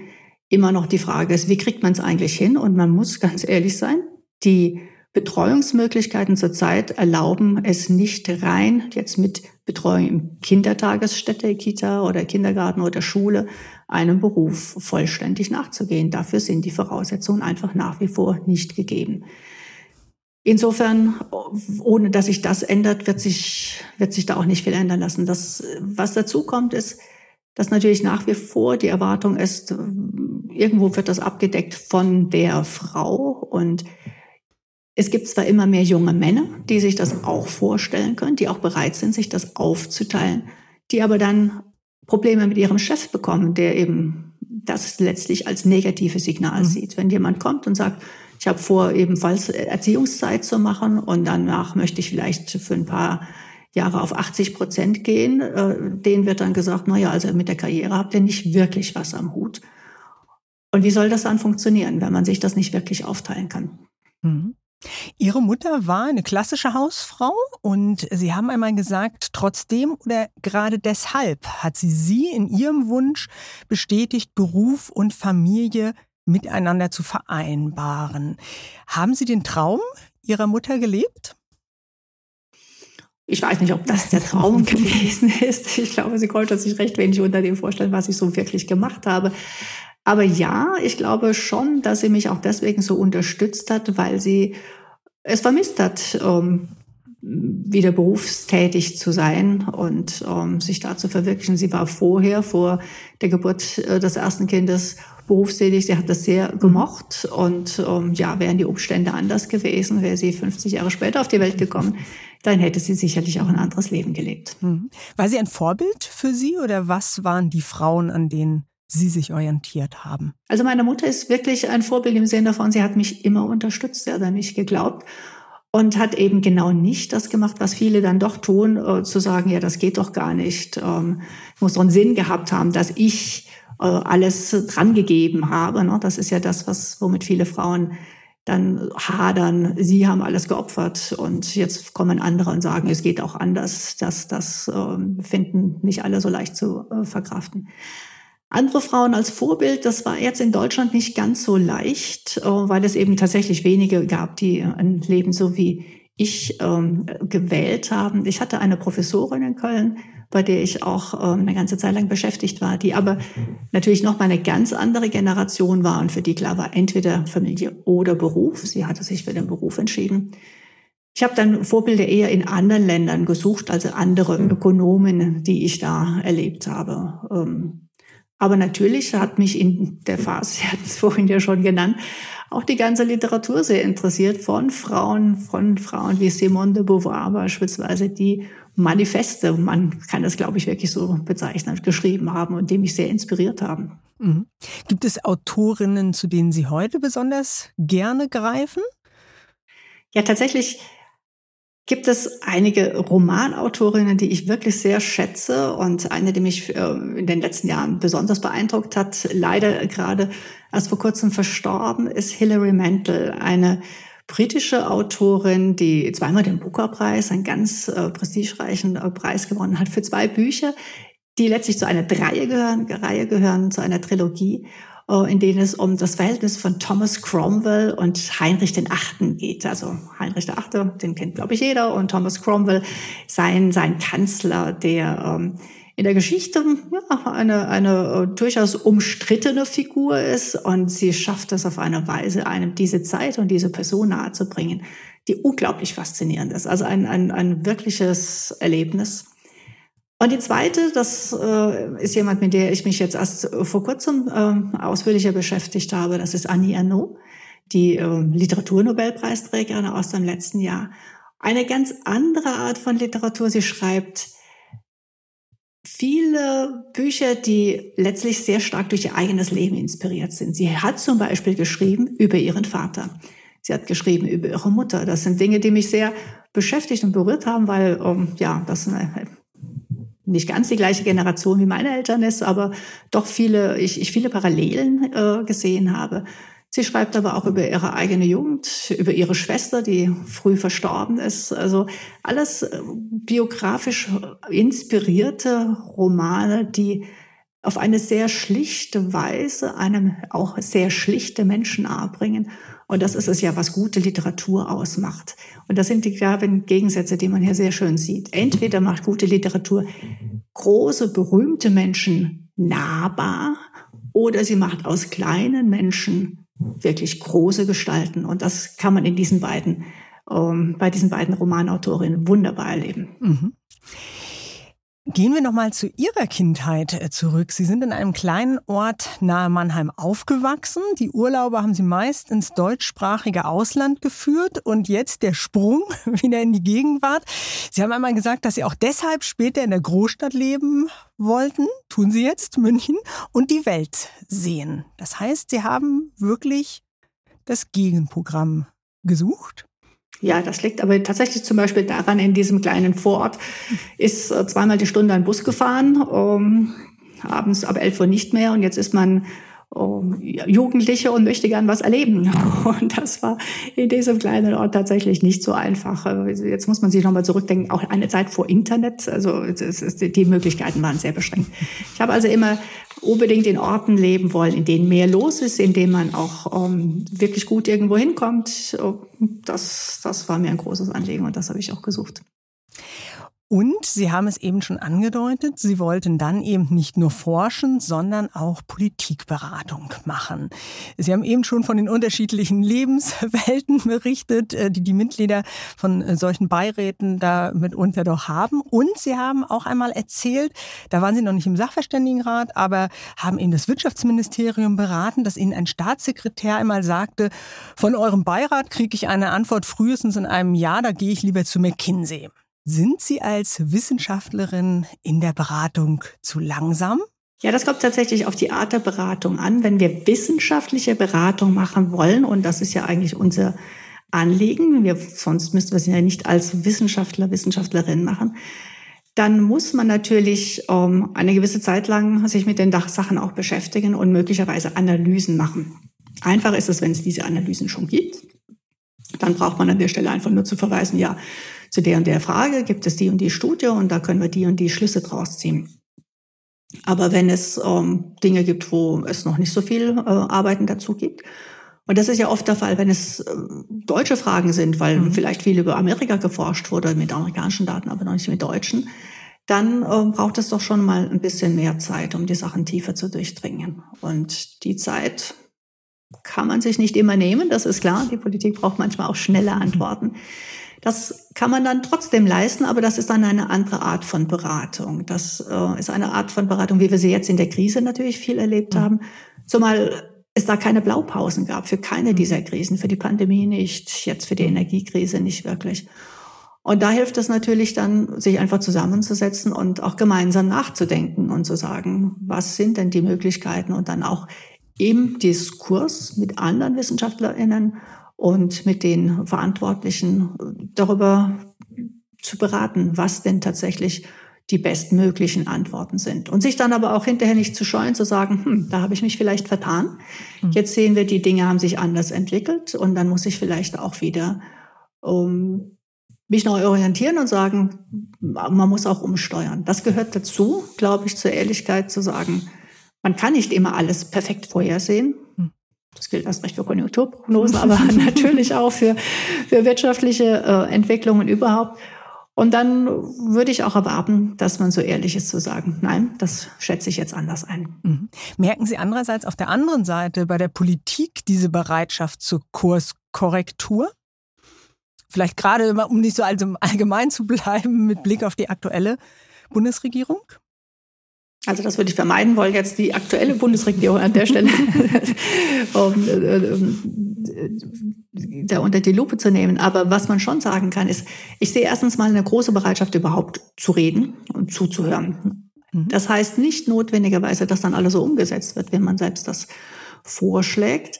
immer noch die Frage ist, wie kriegt man es eigentlich hin? Und man muss ganz ehrlich sein, die Betreuungsmöglichkeiten zurzeit erlauben es nicht rein, jetzt mit Betreuung im Kindertagesstätte, Kita oder Kindergarten oder Schule, einem Beruf vollständig nachzugehen. Dafür sind die Voraussetzungen einfach nach wie vor nicht gegeben. Insofern, ohne dass sich das ändert, wird sich, wird sich da auch nicht viel ändern lassen. Das, was dazu kommt, ist, dass natürlich nach wie vor die Erwartung ist, irgendwo wird das abgedeckt von der Frau und es gibt zwar immer mehr junge Männer, die sich das auch vorstellen können, die auch bereit sind, sich das aufzuteilen, die aber dann Probleme mit ihrem Chef bekommen, der eben das letztlich als negatives Signal mhm. sieht. Wenn jemand kommt und sagt, ich habe vor, ebenfalls Erziehungszeit zu machen und danach möchte ich vielleicht für ein paar Jahre auf 80 Prozent gehen, äh, denen wird dann gesagt, na ja, also mit der Karriere habt ihr nicht wirklich was am Hut. Und wie soll das dann funktionieren, wenn man sich das nicht wirklich aufteilen kann? Mhm. Ihre Mutter war eine klassische Hausfrau und Sie haben einmal gesagt, trotzdem oder gerade deshalb hat sie Sie in Ihrem Wunsch bestätigt, Beruf und Familie miteinander zu vereinbaren. Haben Sie den Traum Ihrer Mutter gelebt? Ich weiß nicht, ob das der Traum gewesen ist. Ich glaube, sie konnte sich recht wenig unter dem vorstellen, was ich so wirklich gemacht habe. Aber ja, ich glaube schon, dass sie mich auch deswegen so unterstützt hat, weil sie es vermisst hat, ähm, wieder berufstätig zu sein und ähm, sich da zu verwirklichen. Sie war vorher, vor der Geburt äh, des ersten Kindes, berufstätig. Sie hat das sehr gemocht und ähm, ja, wären die Umstände anders gewesen, wäre sie 50 Jahre später auf die Welt gekommen, dann hätte sie sicherlich auch ein anderes Leben gelebt. Mhm. War sie ein Vorbild für Sie oder was waren die Frauen, an denen Sie sich orientiert haben? Also meine Mutter ist wirklich ein Vorbild im Sinne davon, sie hat mich immer unterstützt, sie hat an mich geglaubt und hat eben genau nicht das gemacht, was viele dann doch tun, äh, zu sagen, ja, das geht doch gar nicht. Ähm, muss so einen Sinn gehabt haben, dass ich äh, alles drangegeben habe. Ne? Das ist ja das, was womit viele Frauen dann hadern, sie haben alles geopfert und jetzt kommen andere und sagen, es geht auch anders. Das, das äh, finden nicht alle so leicht zu äh, verkraften. Andere Frauen als Vorbild, das war jetzt in Deutschland nicht ganz so leicht, äh, weil es eben tatsächlich wenige gab, die ein Leben so wie ich ähm, gewählt haben. Ich hatte eine Professorin in Köln, bei der ich auch ähm, eine ganze Zeit lang beschäftigt war, die aber natürlich noch mal eine ganz andere Generation war und für die klar war, entweder Familie oder Beruf. Sie hatte sich für den Beruf entschieden. Ich habe dann Vorbilder eher in anderen Ländern gesucht, also andere Ökonomen, die ich da erlebt habe. Aber natürlich hat mich in der Phase, Sie hatten es vorhin ja schon genannt, auch die ganze Literatur sehr interessiert von Frauen, von Frauen wie Simone de Beauvoir beispielsweise, die Manifeste, man kann das glaube ich wirklich so bezeichnen, geschrieben haben und die mich sehr inspiriert haben. Mhm. Gibt es Autorinnen, zu denen Sie heute besonders gerne greifen? Ja, tatsächlich gibt es einige Romanautorinnen, die ich wirklich sehr schätze und eine, die mich äh, in den letzten Jahren besonders beeindruckt hat, leider gerade erst vor kurzem verstorben, ist Hilary Mantel, eine britische Autorin, die zweimal den Booker-Preis, einen ganz äh, prestigereichen äh, Preis gewonnen hat für zwei Bücher, die letztlich zu einer Reihe gehören, Reihe gehören, zu einer Trilogie. Äh, in denen es um das Verhältnis von Thomas Cromwell und Heinrich Achten geht. Also Heinrich Achte, den kennt glaube ich jeder, und Thomas Cromwell, sein, sein Kanzler, der ähm, in der Geschichte ja, eine, eine äh, durchaus umstrittene Figur ist und sie schafft es auf eine Weise, einem diese Zeit und diese Person nahezubringen, die unglaublich faszinierend ist. Also ein, ein, ein wirkliches Erlebnis. Und die zweite, das äh, ist jemand, mit der ich mich jetzt erst vor kurzem äh, ausführlicher beschäftigt habe, das ist Annie Ernaux, die äh, Literaturnobelpreisträgerin aus dem letzten Jahr. Eine ganz andere Art von Literatur. Sie schreibt viele Bücher, die letztlich sehr stark durch ihr eigenes Leben inspiriert sind. Sie hat zum Beispiel geschrieben über ihren Vater. Sie hat geschrieben über ihre Mutter. Das sind Dinge, die mich sehr beschäftigt und berührt haben, weil ähm, ja, das eine nicht ganz die gleiche Generation wie meine Eltern ist, aber doch viele, ich, ich viele Parallelen äh, gesehen habe. Sie schreibt aber auch über ihre eigene Jugend, über ihre Schwester, die früh verstorben ist. Also alles äh, biografisch inspirierte Romane, die auf eine sehr schlichte Weise einem auch sehr schlichte Menschen nahe bringen Und das ist es ja, was gute Literatur ausmacht. Und das sind die klaren Gegensätze, die man hier sehr schön sieht. Entweder macht gute Literatur große, berühmte Menschen nahbar oder sie macht aus kleinen Menschen wirklich große Gestalten. Und das kann man in diesen beiden, ähm, bei diesen beiden Romanautorinnen wunderbar erleben. Mhm. Gehen wir nochmal zu Ihrer Kindheit äh, zurück. Sie sind in einem kleinen Ort nahe Mannheim aufgewachsen. Die Urlaube haben Sie meist ins deutschsprachige Ausland geführt und jetzt der Sprung wieder in die Gegenwart. Sie haben einmal gesagt, dass Sie auch deshalb später in der Großstadt leben wollten. Tun Sie jetzt München und die Welt sehen. Das heißt, Sie haben wirklich das Gegenprogramm gesucht? Ja, das liegt aber tatsächlich zum Beispiel daran, in diesem kleinen Vorort ist äh, zweimal die Stunde ein Bus gefahren, um, abends ab 11 Uhr nicht mehr und jetzt ist man Jugendliche und möchte gern was erleben. Und das war in diesem kleinen Ort tatsächlich nicht so einfach. Jetzt muss man sich nochmal zurückdenken, auch eine Zeit vor Internet, also die Möglichkeiten waren sehr beschränkt. Ich habe also immer unbedingt in Orten leben wollen, in denen mehr los ist, in denen man auch um, wirklich gut irgendwo hinkommt. Das, das war mir ein großes Anliegen und das habe ich auch gesucht. Und Sie haben es eben schon angedeutet, Sie wollten dann eben nicht nur forschen, sondern auch Politikberatung machen. Sie haben eben schon von den unterschiedlichen Lebenswelten berichtet, äh, die die Mitglieder von äh, solchen Beiräten da mitunter doch haben. Und Sie haben auch einmal erzählt, da waren Sie noch nicht im Sachverständigenrat, aber haben eben das Wirtschaftsministerium beraten, dass Ihnen ein Staatssekretär einmal sagte, von eurem Beirat kriege ich eine Antwort frühestens in einem Jahr, da gehe ich lieber zu McKinsey. Sind Sie als Wissenschaftlerin in der Beratung zu langsam? Ja, das kommt tatsächlich auf die Art der Beratung an. Wenn wir wissenschaftliche Beratung machen wollen, und das ist ja eigentlich unser Anliegen, wir, sonst müssten wir es ja nicht als Wissenschaftler, Wissenschaftlerin machen, dann muss man natürlich ähm, eine gewisse Zeit lang sich mit den Sachen auch beschäftigen und möglicherweise Analysen machen. Einfach ist es, wenn es diese Analysen schon gibt. Dann braucht man an der Stelle einfach nur zu verweisen, ja, zu der und der Frage gibt es die und die Studie und da können wir die und die Schlüsse draus ziehen. Aber wenn es ähm, Dinge gibt, wo es noch nicht so viel äh, Arbeiten dazu gibt, und das ist ja oft der Fall, wenn es äh, deutsche Fragen sind, weil mhm. vielleicht viel über Amerika geforscht wurde mit amerikanischen Daten, aber noch nicht mit deutschen, dann äh, braucht es doch schon mal ein bisschen mehr Zeit, um die Sachen tiefer zu durchdringen. Und die Zeit kann man sich nicht immer nehmen, das ist klar. Die Politik braucht manchmal auch schnelle Antworten. Das kann man dann trotzdem leisten, aber das ist dann eine andere Art von Beratung. Das äh, ist eine Art von Beratung, wie wir sie jetzt in der Krise natürlich viel erlebt mhm. haben. Zumal es da keine Blaupausen gab für keine mhm. dieser Krisen, für die Pandemie nicht, jetzt für die Energiekrise nicht wirklich. Und da hilft es natürlich dann, sich einfach zusammenzusetzen und auch gemeinsam nachzudenken und zu sagen, was sind denn die Möglichkeiten und dann auch im Diskurs mit anderen WissenschaftlerInnen und mit den Verantwortlichen darüber zu beraten, was denn tatsächlich die bestmöglichen Antworten sind. Und sich dann aber auch hinterher nicht zu scheuen, zu sagen, hm, da habe ich mich vielleicht vertan. Hm. Jetzt sehen wir, die Dinge haben sich anders entwickelt und dann muss ich vielleicht auch wieder um, mich neu orientieren und sagen, man muss auch umsteuern. Das gehört dazu, glaube ich, zur Ehrlichkeit zu sagen, man kann nicht immer alles perfekt vorhersehen. Das gilt erst recht für Konjunkturprognosen, aber natürlich auch für, für wirtschaftliche äh, Entwicklungen überhaupt. Und dann würde ich auch erwarten, dass man so ehrlich ist zu sagen, nein, das schätze ich jetzt anders ein. Mhm. Merken Sie andererseits auf der anderen Seite bei der Politik diese Bereitschaft zur Kurskorrektur? Vielleicht gerade, um nicht so allgemein zu bleiben, mit Blick auf die aktuelle Bundesregierung? Also das würde ich vermeiden wollen, jetzt die aktuelle Bundesregierung an der Stelle um, äh, da unter die Lupe zu nehmen. Aber was man schon sagen kann, ist, ich sehe erstens mal eine große Bereitschaft, überhaupt zu reden und zuzuhören. Mhm. Das heißt nicht notwendigerweise, dass dann alles so umgesetzt wird, wenn man selbst das vorschlägt.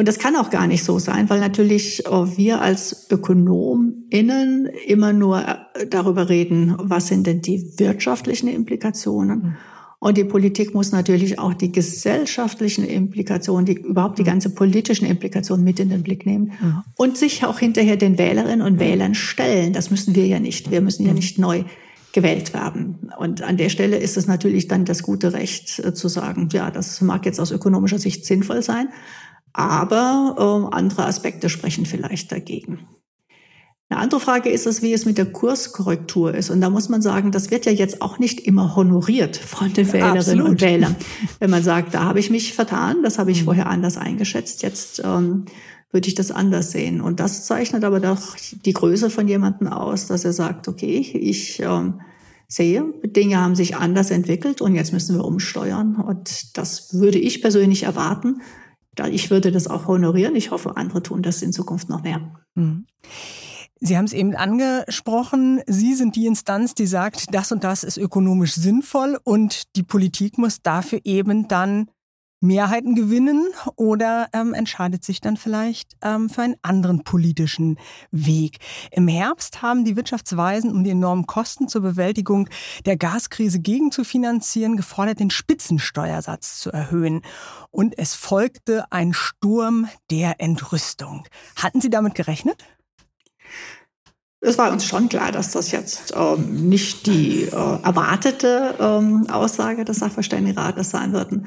Und das kann auch gar nicht so sein, weil natürlich wir als ÖkonomInnen immer nur äh, darüber reden, was sind denn die wirtschaftlichen Implikationen. Mhm. Und die Politik muss natürlich auch die gesellschaftlichen Implikationen, die, überhaupt die mhm. ganze politischen Implikationen mit in den Blick nehmen mhm. und sich auch hinterher den Wählerinnen und Wählern stellen. Das müssen wir ja nicht. Wir müssen ja nicht neu gewählt werden. Und an der Stelle ist es natürlich dann das gute Recht äh, zu sagen, ja, das mag jetzt aus ökonomischer Sicht sinnvoll sein, Aber äh, andere Aspekte sprechen vielleicht dagegen. Eine andere Frage ist es, wie es mit der Kurskorrektur ist. Und da muss man sagen, das wird ja jetzt auch nicht immer honoriert von den Wählerinnen Absolut. und Wählern. Wenn man sagt, da habe ich mich vertan, das habe ich mhm. vorher anders eingeschätzt, jetzt ähm, würde ich das anders sehen. Und das zeichnet aber doch die Größe von jemandem aus, dass er sagt, okay, ich ähm, sehe, Dinge haben sich anders entwickelt und jetzt müssen wir umsteuern. Und das würde ich persönlich erwarten. Ich würde das auch honorieren. Ich hoffe, andere tun das in Zukunft noch mehr. Mhm. Sie haben es eben angesprochen, Sie sind die Instanz, die sagt, das und das ist ökonomisch sinnvoll und die Politik muss dafür eben dann Mehrheiten gewinnen oder ähm, entscheidet sich dann vielleicht ähm, für einen anderen politischen Weg. Im Herbst haben die Wirtschaftsweisen, um die enormen Kosten zur Bewältigung der Gaskrise gegenzufinanzieren, gefordert, den Spitzensteuersatz zu erhöhen. Und es folgte ein Sturm der Entrüstung. Hatten Sie damit gerechnet? Es war uns schon klar, dass das jetzt ähm, nicht die äh, erwartete ähm, Aussage des Sachverständigenrates sein würden.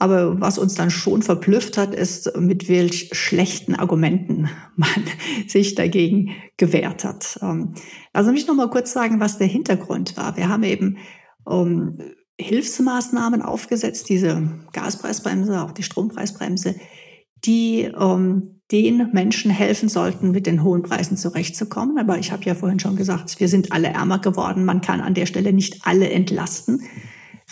Aber was uns dann schon verblüfft hat, ist, mit welch schlechten Argumenten man sich dagegen gewehrt hat. Ähm, also mich noch mal kurz sagen, was der Hintergrund war. Wir haben eben ähm, Hilfsmaßnahmen aufgesetzt, diese Gaspreisbremse, auch die Strompreisbremse, die ähm, den Menschen helfen sollten, mit den hohen Preisen zurechtzukommen. Aber ich habe ja vorhin schon gesagt, wir sind alle ärmer geworden. Man kann an der Stelle nicht alle entlasten.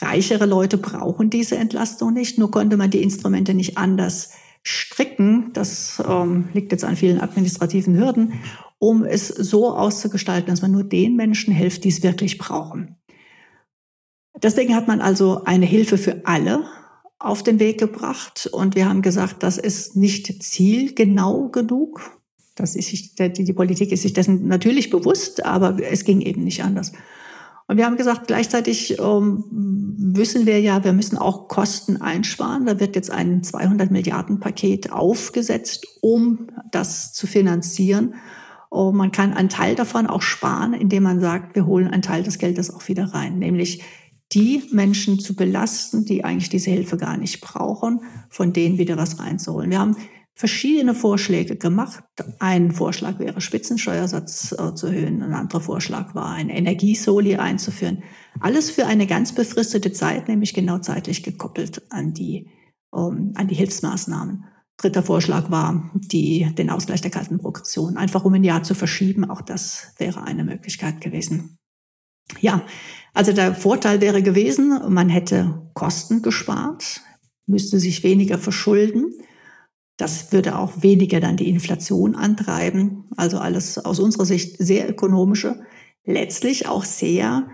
Reichere Leute brauchen diese Entlastung nicht, nur konnte man die Instrumente nicht anders stricken. Das ähm, liegt jetzt an vielen administrativen Hürden, um es so auszugestalten, dass man nur den Menschen hilft, die es wirklich brauchen. Deswegen hat man also eine Hilfe für alle auf den Weg gebracht und wir haben gesagt, das ist nicht zielgenau genug. Das ist sich, die, die Politik ist sich dessen natürlich bewusst, aber es ging eben nicht anders. Und wir haben gesagt, gleichzeitig ähm, wissen wir ja, wir müssen auch Kosten einsparen. Da wird jetzt ein 200 Milliarden Paket aufgesetzt, um das zu finanzieren. Und man kann einen Teil davon auch sparen, indem man sagt, wir holen einen Teil des Geldes auch wieder rein, nämlich die Menschen zu belasten, die eigentlich diese Hilfe gar nicht brauchen, von denen wieder was reinzuholen. Wir haben verschiedene Vorschläge gemacht. Ein Vorschlag wäre, Spitzensteuersatz äh, zu erhöhen. Ein anderer Vorschlag war, ein Energiesoli einzuführen. Alles für eine ganz befristete Zeit, nämlich genau zeitlich gekoppelt an die, um, an die Hilfsmaßnahmen. Dritter Vorschlag war, die, den Ausgleich der kalten Progression einfach um ein Jahr zu verschieben. Auch das wäre eine Möglichkeit gewesen. Ja, also der Vorteil wäre gewesen, man hätte Kosten gespart, müsste sich weniger verschulden das würde auch weniger dann die Inflation antreiben. Also alles aus unserer Sicht sehr ökonomische, letztlich auch sehr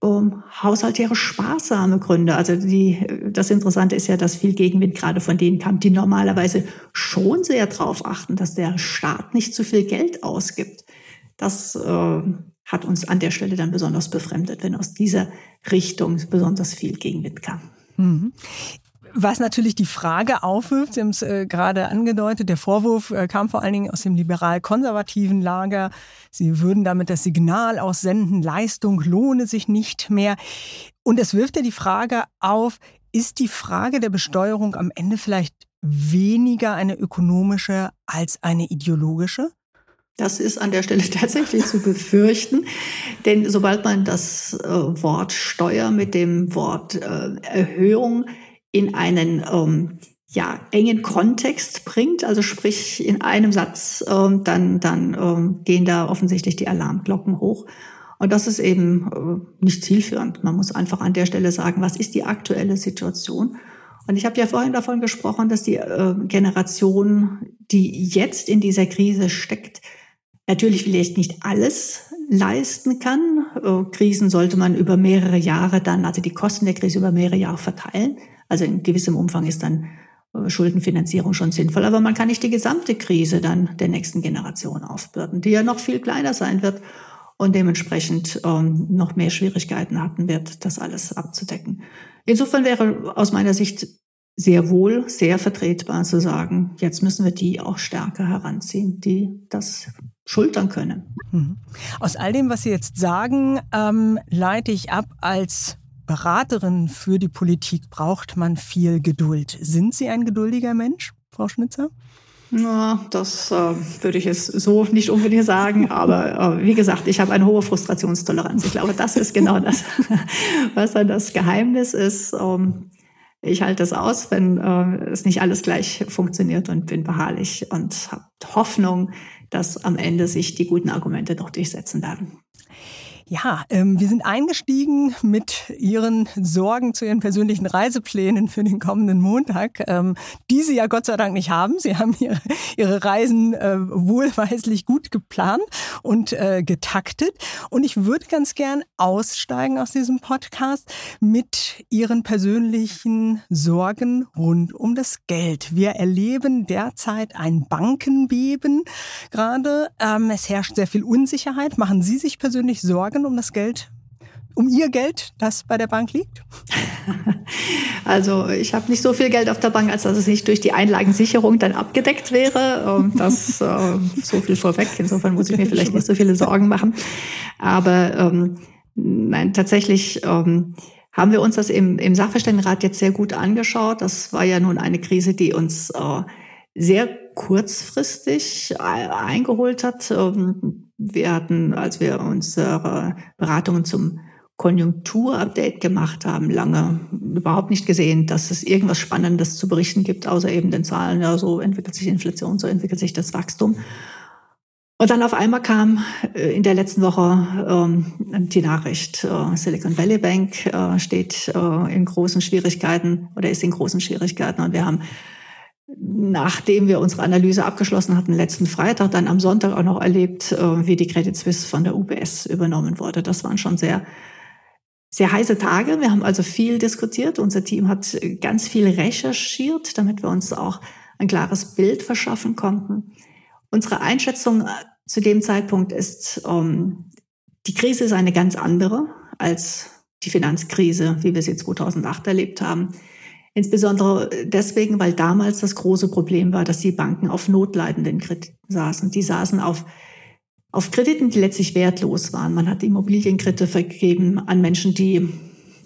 um, haushaltäre sparsame Gründe. Also die, das Interessante ist ja, dass viel Gegenwind gerade von denen kam, die normalerweise schon sehr darauf achten, dass der Staat nicht zu viel Geld ausgibt. Das äh, hat uns an der Stelle dann besonders befremdet, wenn aus dieser Richtung besonders viel Gegenwind kam. Was natürlich die Frage aufwirft, Sie haben es äh, gerade angedeutet, der Vorwurf äh, kam vor allen Dingen aus dem liberal-konservativen Lager. Sie würden damit das Signal aussenden, Leistung lohne sich nicht mehr. Und es wirft ja die Frage auf, ist die Frage der Besteuerung am Ende vielleicht weniger eine ökonomische als eine ideologische? Das ist an der Stelle tatsächlich zu befürchten, denn sobald man das äh, Wort Steuer mit dem Wort äh, Erhöhung in einen ähm, ja, engen Kontext bringt, also sprich in einem Satz, ähm, dann, dann ähm, gehen da offensichtlich die Alarmglocken hoch. Und das ist eben äh, nicht zielführend. Man muss einfach an der Stelle sagen, was ist die aktuelle Situation? Und ich habe ja vorhin davon gesprochen, dass die äh, Generation, die jetzt in dieser Krise steckt, natürlich vielleicht nicht alles leisten kann. Äh, Krisen sollte man über mehrere Jahre dann, also die Kosten der Krise über mehrere Jahre verteilen. Also in gewissem Umfang ist dann äh, Schuldenfinanzierung schon sinnvoll. Aber man kann nicht die gesamte Krise dann der nächsten Generation aufbürden, die ja noch viel kleiner sein wird und dementsprechend ähm, noch mehr Schwierigkeiten hatten wird, das alles abzudecken. Insofern wäre aus meiner Sicht sehr wohl sehr vertretbar zu sagen, jetzt müssen wir die auch stärker heranziehen, die das schultern können. Mhm. Aus all dem, was Sie jetzt sagen, ähm, leite ich ab als Beraterin für die Politik braucht man viel Geduld. Sind Sie ein geduldiger Mensch? Frau Schnitzer? Na, das äh, würde ich jetzt so nicht unbedingt sagen, aber äh, wie gesagt, ich habe eine hohe Frustrationstoleranz. Ich glaube, das ist genau das, was dann das Geheimnis ist. Ähm, ich halte es aus, wenn äh, es nicht alles gleich funktioniert und bin beharrlich und habe Hoffnung, dass am Ende sich die guten Argumente doch durchsetzen werden. Ja, ähm, wir sind eingestiegen mit Ihren Sorgen zu Ihren persönlichen Reiseplänen für den kommenden Montag, ähm, die Sie ja Gott sei Dank nicht haben. Sie haben Ihre, Ihre Reisen äh, wohlweislich gut geplant und äh, getaktet. Und ich würde ganz gern aussteigen aus diesem Podcast mit Ihren persönlichen Sorgen rund um das Geld. Wir erleben derzeit ein Bankenbeben gerade. Ähm, es herrscht sehr viel Unsicherheit. Machen Sie sich persönlich Sorgen? Sorgen um das Geld, um Ihr Geld, das bei der Bank liegt? Also ich habe nicht so viel Geld auf der Bank, als dass es nicht durch die Einlagensicherung dann abgedeckt wäre. Ähm, das äh, so viel vorweg. Insofern muss ich mir vielleicht nicht so viele Sorgen machen. Aber ähm, nein, tatsächlich ähm, haben wir uns das im, im Sachverständigenrat jetzt sehr gut angeschaut. Das war ja nun eine Krise, die uns äh, sehr kurzfristig eingeholt hat. Ähm, wir hatten, als wir unsere Beratungen zum Konjunkturupdate gemacht haben, lange überhaupt nicht gesehen, dass es irgendwas Spannendes zu berichten gibt, außer eben den Zahlen. Ja, so entwickelt sich Inflation, so entwickelt sich das Wachstum. Und dann auf einmal kam äh, in der letzten Woche ähm, die Nachricht, äh, Silicon Valley Bank äh, steht äh, in großen Schwierigkeiten oder ist in großen Schwierigkeiten. Und wir haben nachdem wir unsere Analyse abgeschlossen hatten, letzten Freitag, dann am Sonntag auch noch erlebt, äh, wie die Credit Suisse von der UBS übernommen wurde. Das waren schon sehr, sehr heiße Tage. Wir haben also viel diskutiert. Unser Team hat ganz viel recherchiert, damit wir uns auch ein klares Bild verschaffen konnten. Unsere Einschätzung äh, zu dem Zeitpunkt ist, ähm, die Krise ist eine ganz andere als die Finanzkrise, wie wir sie 2008 erlebt haben. Insbesondere deswegen, weil damals das große Problem war, dass die Banken auf notleidenden Krediten saßen. Die saßen auf, auf Krediten, die letztlich wertlos waren. Man hat Immobilienkredite vergeben an Menschen, die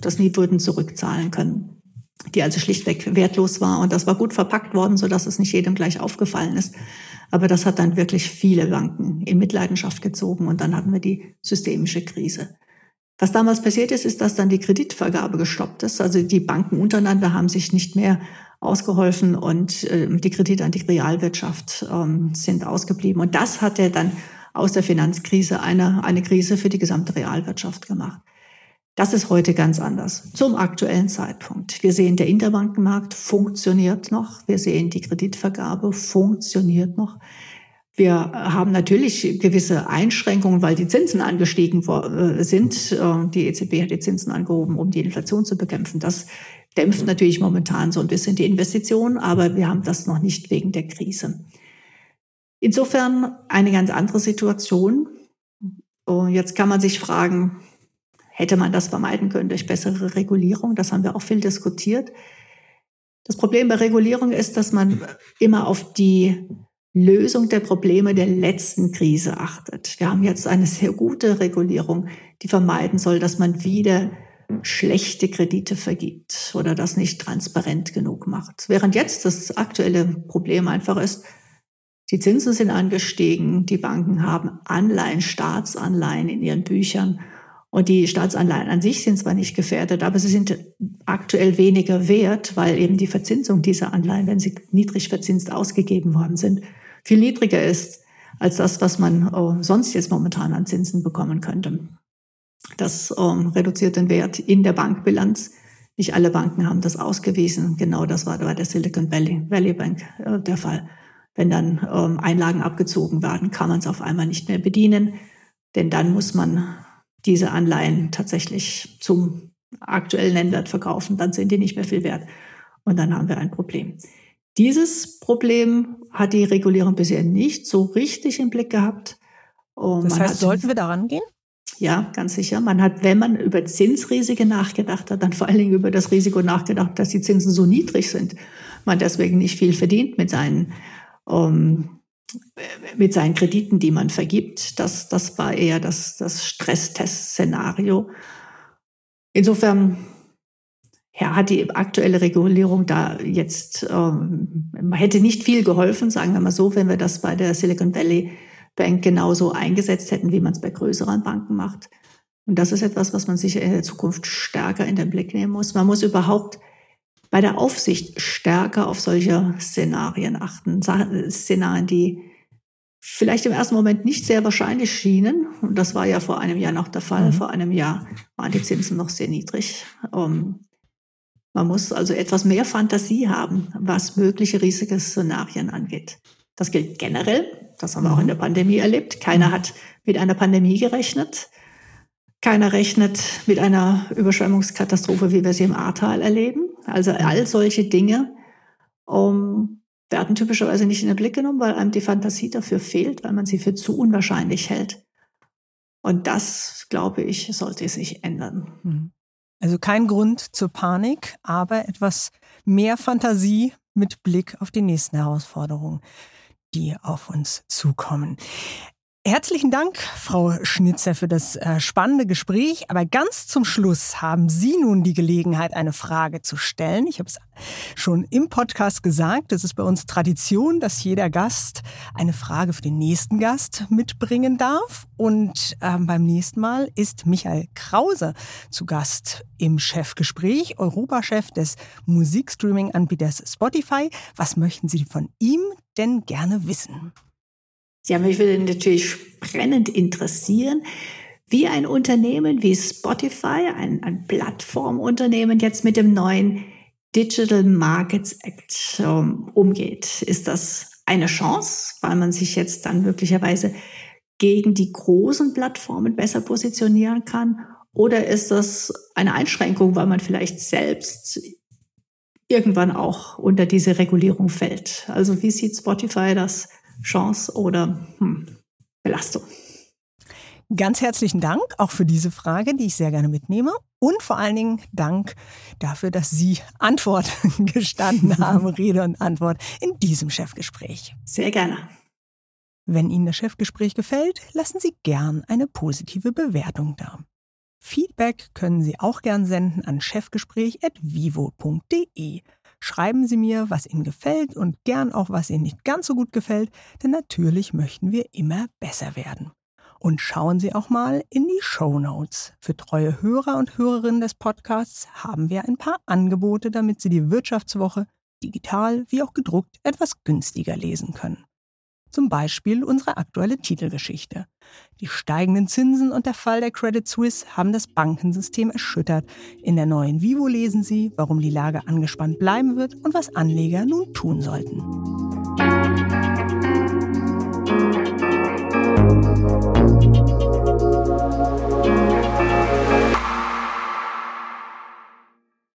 das nie würden zurückzahlen können, die also schlichtweg wertlos war. Und das war gut verpackt worden, sodass es nicht jedem gleich aufgefallen ist. Aber das hat dann wirklich viele Banken in Mitleidenschaft gezogen und dann hatten wir die systemische Krise. Was damals passiert ist, ist, dass dann die Kreditvergabe gestoppt ist. Also die Banken untereinander haben sich nicht mehr ausgeholfen und äh, die Kredite an die Realwirtschaft ähm, sind ausgeblieben. Und das hat er dann aus der Finanzkrise eine, eine Krise für die gesamte Realwirtschaft gemacht. Das ist heute ganz anders. Zum aktuellen Zeitpunkt. Wir sehen, der Interbankenmarkt funktioniert noch. Wir sehen, die Kreditvergabe funktioniert noch. Wir haben natürlich gewisse Einschränkungen, weil die Zinsen angestiegen äh, sind. Äh, die EZB hat die Zinsen angehoben, um die Inflation zu bekämpfen. Das dämpft natürlich momentan so ein bisschen die Investitionen, aber wir haben das noch nicht wegen der Krise. Insofern eine ganz andere Situation. Jetzt kann man sich fragen, hätte man das vermeiden können durch bessere Regulierung? Das haben wir auch viel diskutiert. Das Problem bei Regulierung ist, dass man immer auf die Lösung der Probleme der letzten Krise achtet. Wir haben jetzt eine sehr gute Regulierung, die vermeiden soll, dass man wieder schlechte Kredite vergibt oder das nicht transparent genug macht. Während jetzt das aktuelle Problem einfach ist, die Zinsen sind angestiegen, die Banken haben Anleihen, Staatsanleihen in ihren Büchern und die Staatsanleihen an sich sind zwar nicht gefährdet, aber sie sind aktuell weniger wert, weil eben die Verzinsung dieser Anleihen, wenn sie niedrig verzinst ausgegeben worden sind, viel niedriger ist als das, was man oh, sonst jetzt momentan an Zinsen bekommen könnte. Das ähm, reduziert den Wert in der Bankbilanz. Nicht alle Banken haben das ausgewiesen. Genau das war bei der Silicon Valley, Valley Bank äh, der Fall. Wenn dann ähm, Einlagen abgezogen werden, kann man es auf einmal nicht mehr bedienen, denn dann muss man diese Anleihen tatsächlich zum aktuellen Nennwert verkaufen. Dann sind die nicht mehr viel wert. Und dann haben wir ein Problem. Dieses Problem hat die Regulierung bisher nicht so richtig im Blick gehabt. Und das heißt, hat, sollten wir daran gehen? Ja, ganz sicher. Man hat, wenn man über Zinsrisiken nachgedacht hat, dann vor allen Dingen über das Risiko nachgedacht, dass die Zinsen so niedrig sind, man deswegen nicht viel verdient mit seinen, um, mit seinen Krediten, die man vergibt. Das, das war eher das, das Stresstest-Szenario. Insofern ja, hat die aktuelle Regulierung da jetzt, ähm, hätte nicht viel geholfen, sagen wir mal so, wenn wir das bei der Silicon Valley Bank genauso eingesetzt hätten, wie man es bei größeren Banken macht. Und das ist etwas, was man sich in der Zukunft stärker in den Blick nehmen muss. Man muss überhaupt bei der Aufsicht stärker auf solche Szenarien achten. Szenarien, die vielleicht im ersten Moment nicht sehr wahrscheinlich schienen. Und das war ja vor einem Jahr noch der Fall. Mhm. Vor einem Jahr waren die Zinsen noch sehr niedrig. Ähm, man muss also etwas mehr Fantasie haben, was mögliche Risikoszenarien angeht. Das gilt generell. Das haben wir auch in der Pandemie erlebt. Keiner hat mit einer Pandemie gerechnet. Keiner rechnet mit einer Überschwemmungskatastrophe, wie wir sie im Ahrtal erleben. Also all solche Dinge um, werden typischerweise nicht in den Blick genommen, weil einem die Fantasie dafür fehlt, weil man sie für zu unwahrscheinlich hält. Und das, glaube ich, sollte sich ändern. Also kein Grund zur Panik, aber etwas mehr Fantasie mit Blick auf die nächsten Herausforderungen, die auf uns zukommen. Herzlichen Dank, Frau Schnitzer, für das äh, spannende Gespräch. Aber ganz zum Schluss haben Sie nun die Gelegenheit, eine Frage zu stellen. Ich habe es schon im Podcast gesagt. Es ist bei uns Tradition, dass jeder Gast eine Frage für den nächsten Gast mitbringen darf. Und ähm, beim nächsten Mal ist Michael Krause zu Gast im Chefgespräch, Europachef des Musikstreaming-Anbieters Spotify. Was möchten Sie von ihm denn gerne wissen? Ja, mich würde natürlich brennend interessieren, wie ein Unternehmen wie Spotify, ein, ein Plattformunternehmen, jetzt mit dem neuen Digital Markets Act ähm, umgeht. Ist das eine Chance, weil man sich jetzt dann möglicherweise gegen die großen Plattformen besser positionieren kann? Oder ist das eine Einschränkung, weil man vielleicht selbst irgendwann auch unter diese Regulierung fällt? Also wie sieht Spotify das Chance oder hm, Belastung. Ganz herzlichen Dank auch für diese Frage, die ich sehr gerne mitnehme. Und vor allen Dingen Dank dafür, dass Sie Antwort gestanden haben, Rede und Antwort in diesem Chefgespräch. Sehr gerne. Wenn Ihnen das Chefgespräch gefällt, lassen Sie gern eine positive Bewertung da. Feedback können Sie auch gern senden an chefgespräch.vivo.de. Schreiben Sie mir, was Ihnen gefällt und gern auch, was Ihnen nicht ganz so gut gefällt, denn natürlich möchten wir immer besser werden. Und schauen Sie auch mal in die Show Notes. Für treue Hörer und Hörerinnen des Podcasts haben wir ein paar Angebote, damit Sie die Wirtschaftswoche digital wie auch gedruckt etwas günstiger lesen können. Zum Beispiel unsere aktuelle Titelgeschichte. Die steigenden Zinsen und der Fall der Credit Suisse haben das Bankensystem erschüttert. In der neuen Vivo lesen Sie, warum die Lage angespannt bleiben wird und was Anleger nun tun sollten.